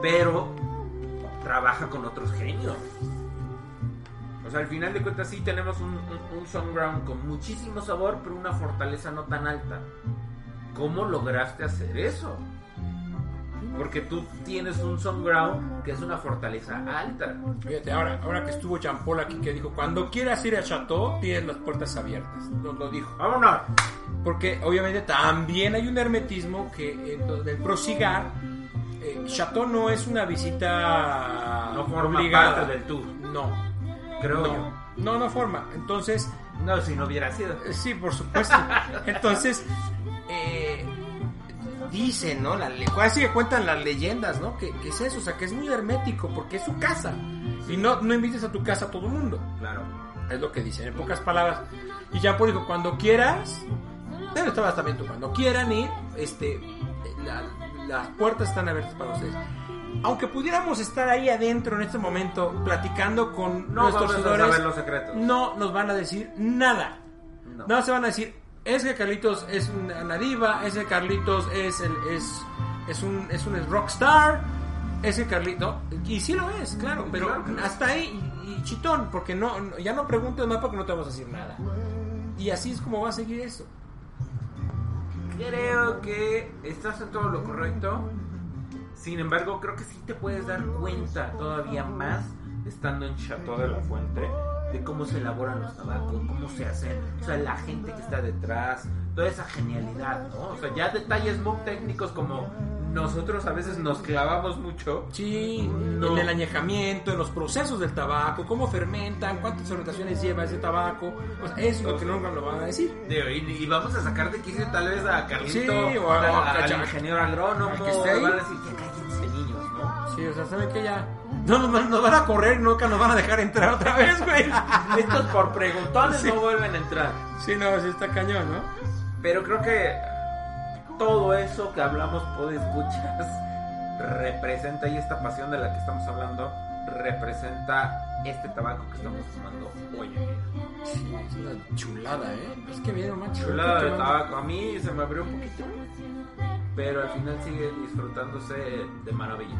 pero trabaja con otros genios. O sea, al final de cuentas sí tenemos un, un, un Sunground con muchísimo sabor, pero una fortaleza no tan alta. ¿Cómo lograste hacer eso? Porque tú tienes un Sunground que es una fortaleza alta.
Fíjate, ahora, ahora que estuvo Jean Paul aquí, que dijo, cuando quieras ir a Chateau, tienes las puertas abiertas. Nos lo dijo.
¡Vámonos!
Porque obviamente también hay un hermetismo que en donde el prosigar, eh, Chateau no es una visita
No forma
obligada.
parte del tour,
No,
creo yo.
no, no, no forma. Entonces,
No, si no hubiera sido.
eh, sí, por supuesto. Entonces, eh, dicen, ¿no? La, así que cuentan las leyendas, ¿no? Que, que es eso, o sea, que es muy hermético porque es su casa. Y no, no invites a tu casa a todo el mundo.
Claro.
Es lo que dicen, en pocas palabras. Y Jean Paul dijo, cuando quieras, pero estabas también tú, cuando quieran ir, este, la- las puertas están abiertas para ustedes. Aunque pudiéramos estar ahí adentro en este momento platicando con
No
nuestros seguidores, no nos van a decir nada.
No.
Se van a decir, es que Carlitos es una, diva, ese Carlitos es el, es, es un, es un rockstar, ese Carlito, y sí lo es, claro, pero
Claro que lo es.
hasta ahí y, y chitón, porque no, no- ya no preguntes más porque no te vamos a decir nada. Y así es como va a seguir eso.
Creo que estás en todo lo correcto. Sin embargo, creo que sí te puedes dar cuenta todavía más estando en Chateau de la Fuente de cómo se elaboran los tabacos, cómo se hacen, o sea, la gente que está detrás, toda esa genialidad, ¿no? O sea, ya detalles muy técnicos como nosotros a veces nos clavamos mucho.
Sí,
No.
en el añejamiento, en los procesos del tabaco, cómo fermentan, cuántas fermentaciones lleva ese tabaco, o sea, eso es lo que nunca lo van a decir.
Digo, y, y vamos a sacar de quicio tal vez a Carlito,
Sí, o a-
a-
a
al ingeniero agrónomo,
al que esté ahí.
van a decir, ya cállense niños, ¿no?
Sí, o sea, ¿saben qué? Ya no nos, nos van a correr, nunca nos van a dejar entrar otra vez, güey.
Estos por preguntones
Sí.
no vuelven a entrar.
Sí, no, sí está cañón, ¿no?
Pero creo que
todo eso que hablamos, escuchas, representa y esta pasión de la que estamos hablando, representa este tabaco que estamos fumando hoy en día.
Sí, es una chulada, ¿eh? Es que viene más
Chulada de tabaco. A mí se me abrió un poquito, pero al final sigue disfrutándose de maravilla.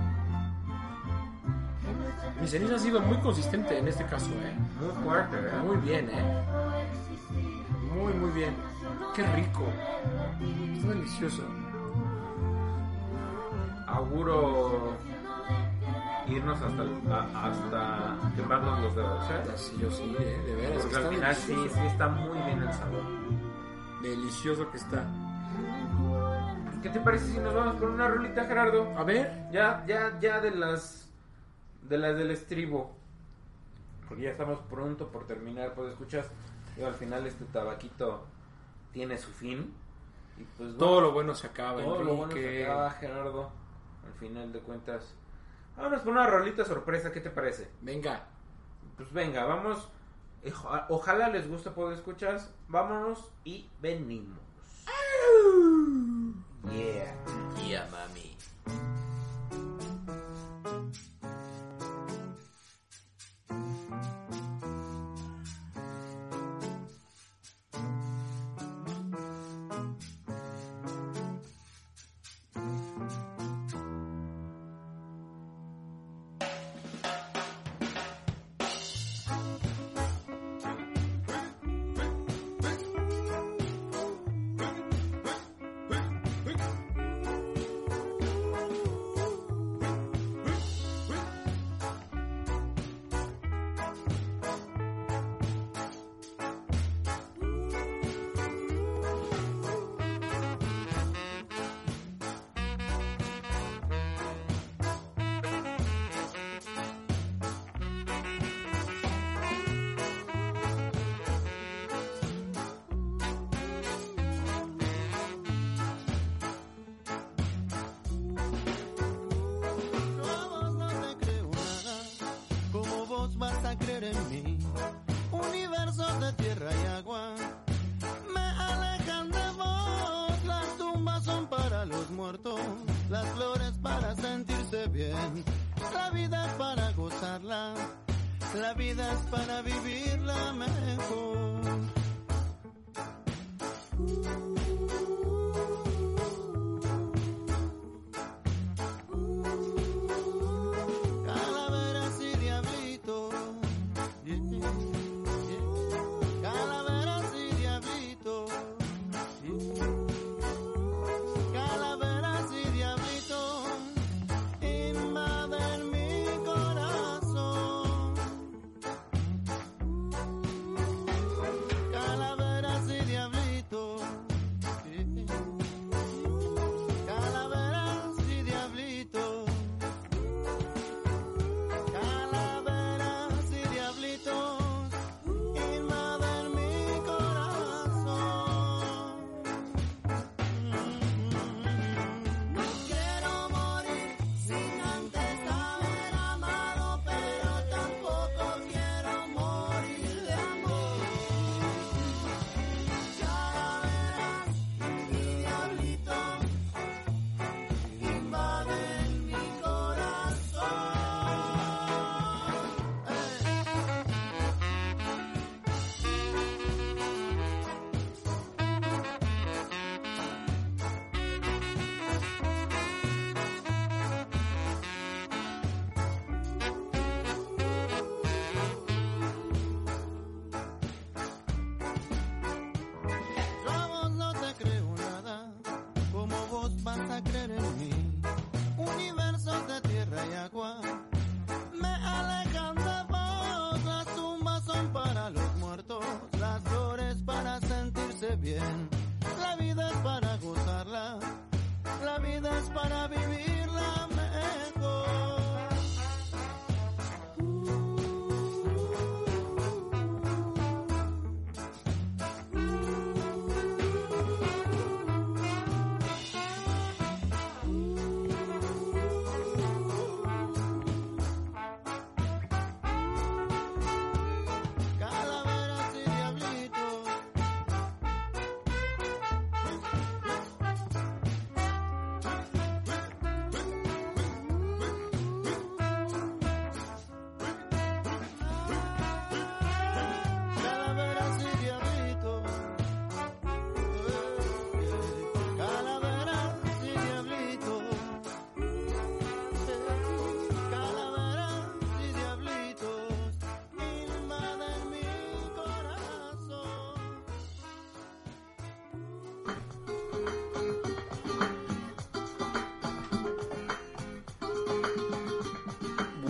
Mi ceniza ha sido muy consistente en este caso, ¿eh?
Muy fuerte, ¿eh?
Muy bien, ¿eh? Muy, muy bien. Qué rico. Está delicioso.
Auguro irnos hasta, a- hasta quemarnos los dedos, ¿eh?
Sí, yo sí, ¿eh? De veras.
Porque al final sí, sí está muy bien el sabor.
Delicioso que está.
¿Qué te parece si nos vamos con una rolita, Gerardo?
A ver.
Ya, ya, ya de las de las del estribo. Porque ya estamos pronto por terminar, pues escuchas, digo, al final este tabaquito tiene su fin. Y pues
Todo lo bueno se acaba,
todo lo bueno
Enrique.
se acaba, Gerardo. Al final de cuentas. Vámonos con una rolita sorpresa, ¿qué te parece?
Venga.
Pues venga, vamos. Oja- Ojalá les guste, pues escuchas. Vámonos y venimos. Yeah,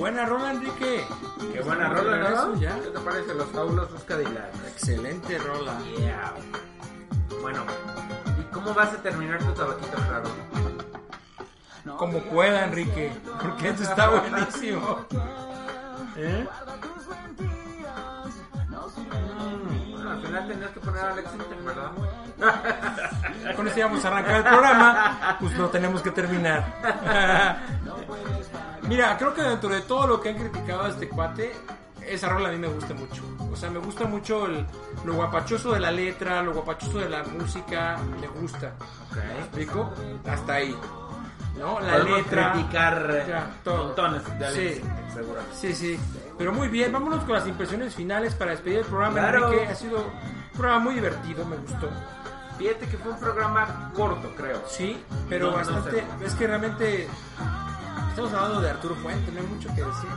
buena rola, Enrique.
Qué buena rola,
Eso,
¿no?
ya.
¿Qué te parece los fabulosos Cadillacs?
Excelente rola.
Yeah. Bueno, ¿y cómo vas a terminar tu tabaquito, Gerardo?
Como pueda, Enrique. Porque esto está buenísimo. ¿Eh?
Bueno, al final tenías que poner a Alex ¿verdad?
Con esto íbamos a arrancar el programa. Pues lo tenemos que terminar. Mira, creo que dentro de todo lo que han criticado a este cuate, esa rola a mí me gusta mucho. O sea, me gusta mucho el- lo guapachoso de la letra, lo guapachoso de la música. Me gusta. ¿Me explico? Hasta ahí. ¿No? La
Podemos
letra.
criticar
Ya,
montones de
Sí. Sí, sí. Pero muy bien, vámonos con las impresiones finales para despedir el programa.
Claro.
Enrique, ha sido un programa muy divertido, me gustó.
Fíjate que fue un programa corto, creo.
Sí, pero
No, no
bastante.
sé.
Es que realmente. Estamos hablando de Arturo Fuente, no hay mucho que decir.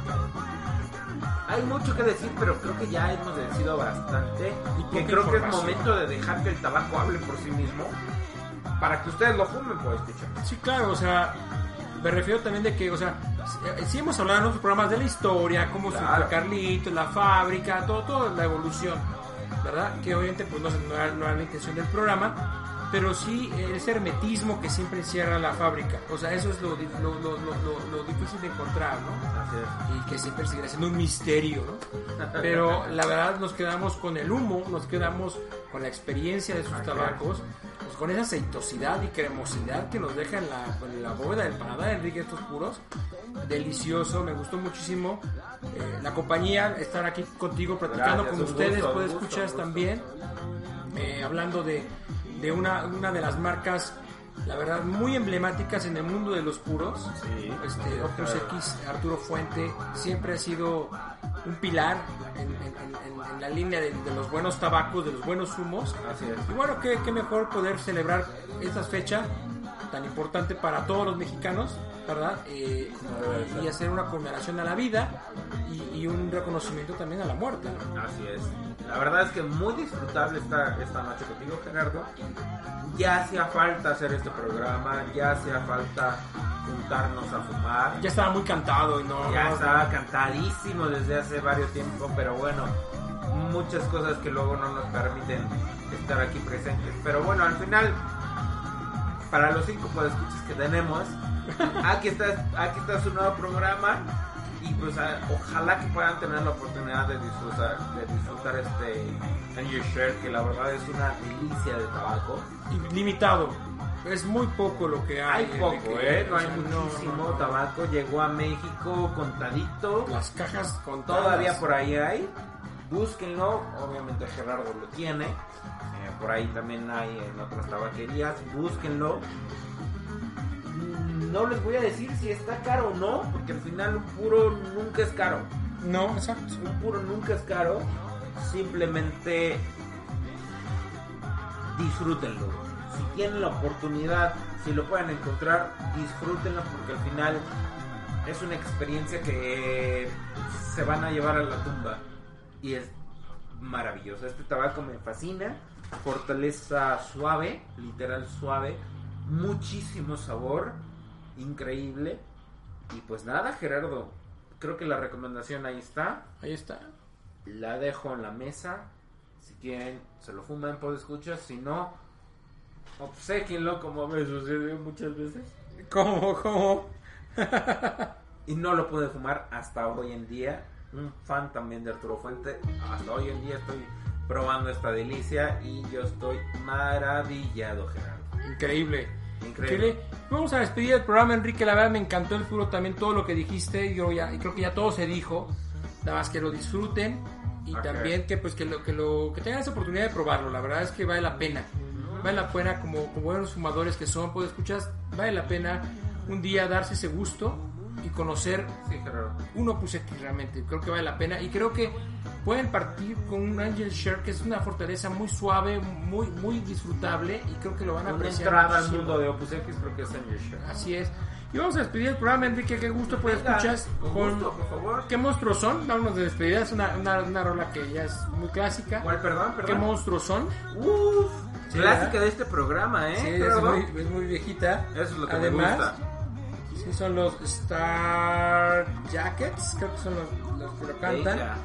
Hay mucho que decir, pero creo que ya hemos decidido bastante. Y que creo que es momento de dejar que el tabaco hable por sí mismo. Para que ustedes lo fumen, pues, escuchar.
Sí, claro, o sea, me refiero también de que, o sea, sí- hemos hablado en otros programas de la historia, cómo
Claro.
surgió Carlitos, la fábrica, todo, toda la evolución, ¿verdad? Que obviamente pues no, no era, no era la intención del programa, pero sí ese hermetismo que siempre encierra la fábrica, o sea, eso es lo, lo, lo, lo, difícil de encontrar, ¿no? Y que siempre seguirá siendo un misterio, ¿no? Pero la verdad nos quedamos con el humo, nos quedamos con la experiencia de sus tabacos, pues con esa aceitosidad y cremosidad que nos deja en la, en la bóveda del paladar Enrique estos puros. Delicioso, me gustó muchísimo eh, la compañía, estar aquí contigo platicando
Gracias,
con ustedes, puedes escuchar también eh, hablando de, de una, una de las marcas, la verdad, muy emblemáticas en el mundo de los puros.
Sí.
Este, Opus X, Arturo Fuente, siempre ha sido un pilar en, en- en- en la línea de, de los buenos tabacos, de los buenos humos.
Así es.
Y bueno, qué, qué mejor poder celebrar esta fecha tan importante para todos los mexicanos, ¿verdad? Eh, y, hacer una conmemoración a la vida y, y un reconocimiento también a la muerte. ¿no?
Así es. La verdad es que muy disfrutable esta, esta noche contigo, Gerardo. Ya hacía falta hacer este programa, ya hacía falta juntarnos a fumar.
Ya estaba muy cantado y no...
Ya estaba cantadísimo desde hace varios tiempo, pero bueno, muchas cosas que luego no nos permiten estar aquí presentes. Pero bueno, al final, para los cinco podescuchas que tenemos, aquí está, aquí está su nuevo programa y pues a- ojalá que puedan tener la oportunidad de disfrutar, de disfrutar este Angel Share, que la verdad es una delicia de tabaco.
limitado. Es muy poco lo que hay.
Hay poco. ¿eh? No hay
O sea, no,
muchísimo
no, no.
tabaco. Llegó a México contadito.
Las cajas con
Todavía por ahí hay. Búsquenlo. Obviamente Gerardo lo tiene. Eh, por ahí también hay en otras tabaquerías. Búsquenlo. Mm, No les voy a decir si está caro o no, porque al final un puro nunca es caro.
No, exacto.
Un puro nunca es caro. Simplemente disfrútenlo. Si tienen la oportunidad, si lo pueden encontrar, disfrútenlo porque al final es una experiencia que se van a llevar a la tumba y es maravilloso. Este tabaco me fascina, fortaleza suave, literal suave, muchísimo sabor, increíble. Y pues nada, Gerardo, creo que la recomendación ahí está.
Ahí está.
La dejo en la mesa. Si quieren, se lo fuman por escuchas. Si no, obsequienlo como me sucedió muchas veces.
¿Cómo? ¿Cómo?
y no lo pude fumar hasta hoy en día. Un fan también de Arturo Fuente. Hasta hoy en día estoy probando esta delicia y yo estoy maravillado, Gerardo.
Increíble.
Increíble.
Vamos a despedir el programa, Enrique. La verdad me encantó el puro también todo lo que dijiste. Y creo, ya, y creo que ya todo se dijo. Nada más que lo disfruten. Y también que pues que lo, que lo que tengan esa oportunidad de probarlo. La verdad es que vale la pena. Vale la pena como, como buenos fumadores que son, pues escuchas, vale la pena un día darse ese gusto y conocer
Sí, Gerardo.
un Opus X realmente. Creo que vale la pena. Y creo que pueden partir con un Angel Share que es una fortaleza muy suave, muy, muy disfrutable. Y creo que lo van a
Una
apreciar.
entrada al mundo de Opus X creo que es Angel Share.
Así es. Y vamos a despedir el programa, Enrique. Qué gusto pues
Venga,
escuchas.
con gusto, por favor.
¿Qué monstruos son? Vámonos de despedida. Es una, una, una rola que ya es muy clásica.
¿Cuál, perdón?
¿Qué monstruos son?
Uf,
Sí,
clásica
¿verdad?
de este programa, ¿eh?
Sí, es
Gerardo?
muy, es muy viejita.
Eso es lo que
Además,
me gusta.
Sí, son los Star Jackets, creo que son los, los que lo cantan.
Venga.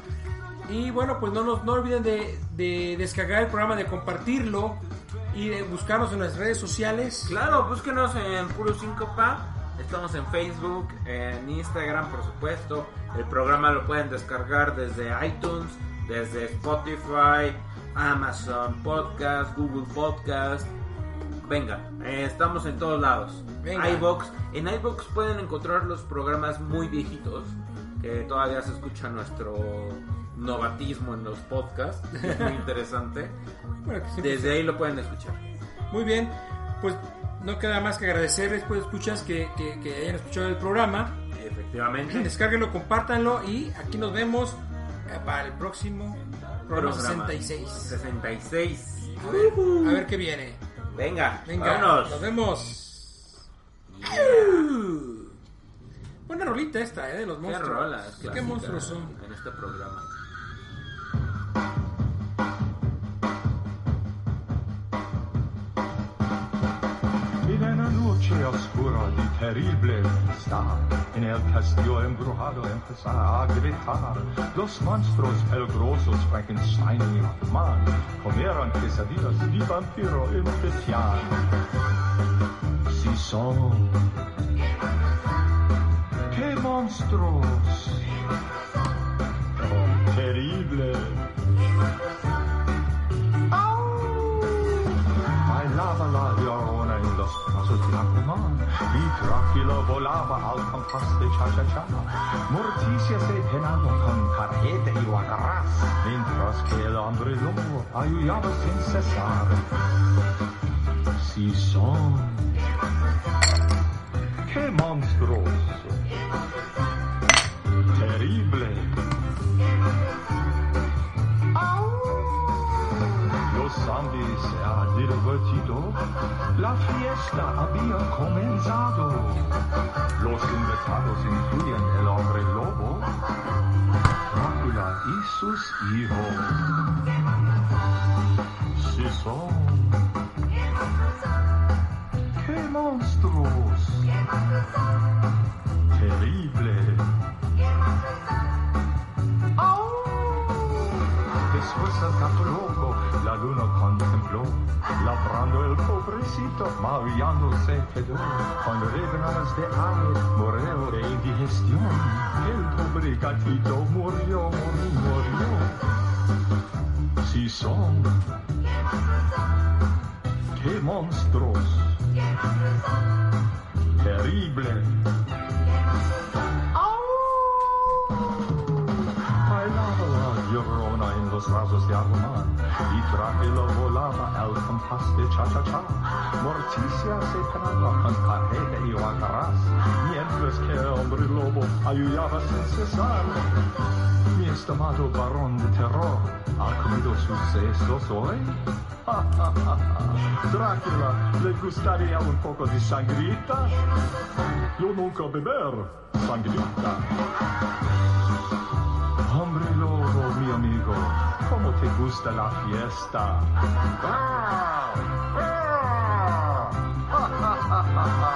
Y bueno, pues no, nos, no olviden de, de descargar el programa, de compartirlo y de buscarnos en las redes sociales.
Claro, búsquenos en Puro Síncopa. Estamos en Facebook, en Instagram, por supuesto. El programa lo pueden descargar desde iTunes, desde Spotify, Amazon Podcast, Google Podcast. Venga, eh, estamos en todos lados.
Venga.
En iVoox pueden encontrar los programas muy viejitos, que todavía se escucha nuestro novatismo en los podcasts. Es muy interesante.
Bueno, que
Desde ahí lo pueden escuchar.
Muy bien, pues no queda más que agradecerles, pues escuchas que, que, que hayan escuchado el programa.
Efectivamente.
Descárguenlo, compártanlo y aquí nos vemos para el próximo programa
Programa
66.
66.
A ver, a ver qué viene.
Venga,
Venga,
vámonos.
nos vemos. Buena rolita esta, ¿eh? De los
Qué
monstruos.
rolas
Qué monstruos son.
en este programa.
En una noche oscura y terrible está, en el castillo embrujado empezar a gritar. Los monstruos peligrosos Frankenstein y Batman comieron quesadillas de vampiro en Petian. Si son, qué monstruos, oh, terrible. Drácula volaba al compás de cha-cha-cha. Morticia se penaba con carreta y guacarás, mientras que el hombre lobo ayudaba sin cesar. Si son, qué monstruos, la fiesta había comenzado. Los invitados incluyen el hombre lobo, Drácula y sus hijos. Si son, maullando se quedó. Cuando reganas de murió de indigestión. El pobre gatito murió, murió, murió. Si son, qué monstruos, terrible. Bailaba la llorona en los brazos de Aquaman y Drácula volaba al compás de cha-cha-cha. Morticia se penaba con carreta y guacarás, mientras que el hombre lobo ayudaba sin cesar. Mi estimado varón de terror, ¿ha comido sus sesos hoy? Drácula, ¿le gustaría un poco de sangrita? Yo nunca beber sangrita. Te gusta la fiesta? Lobo,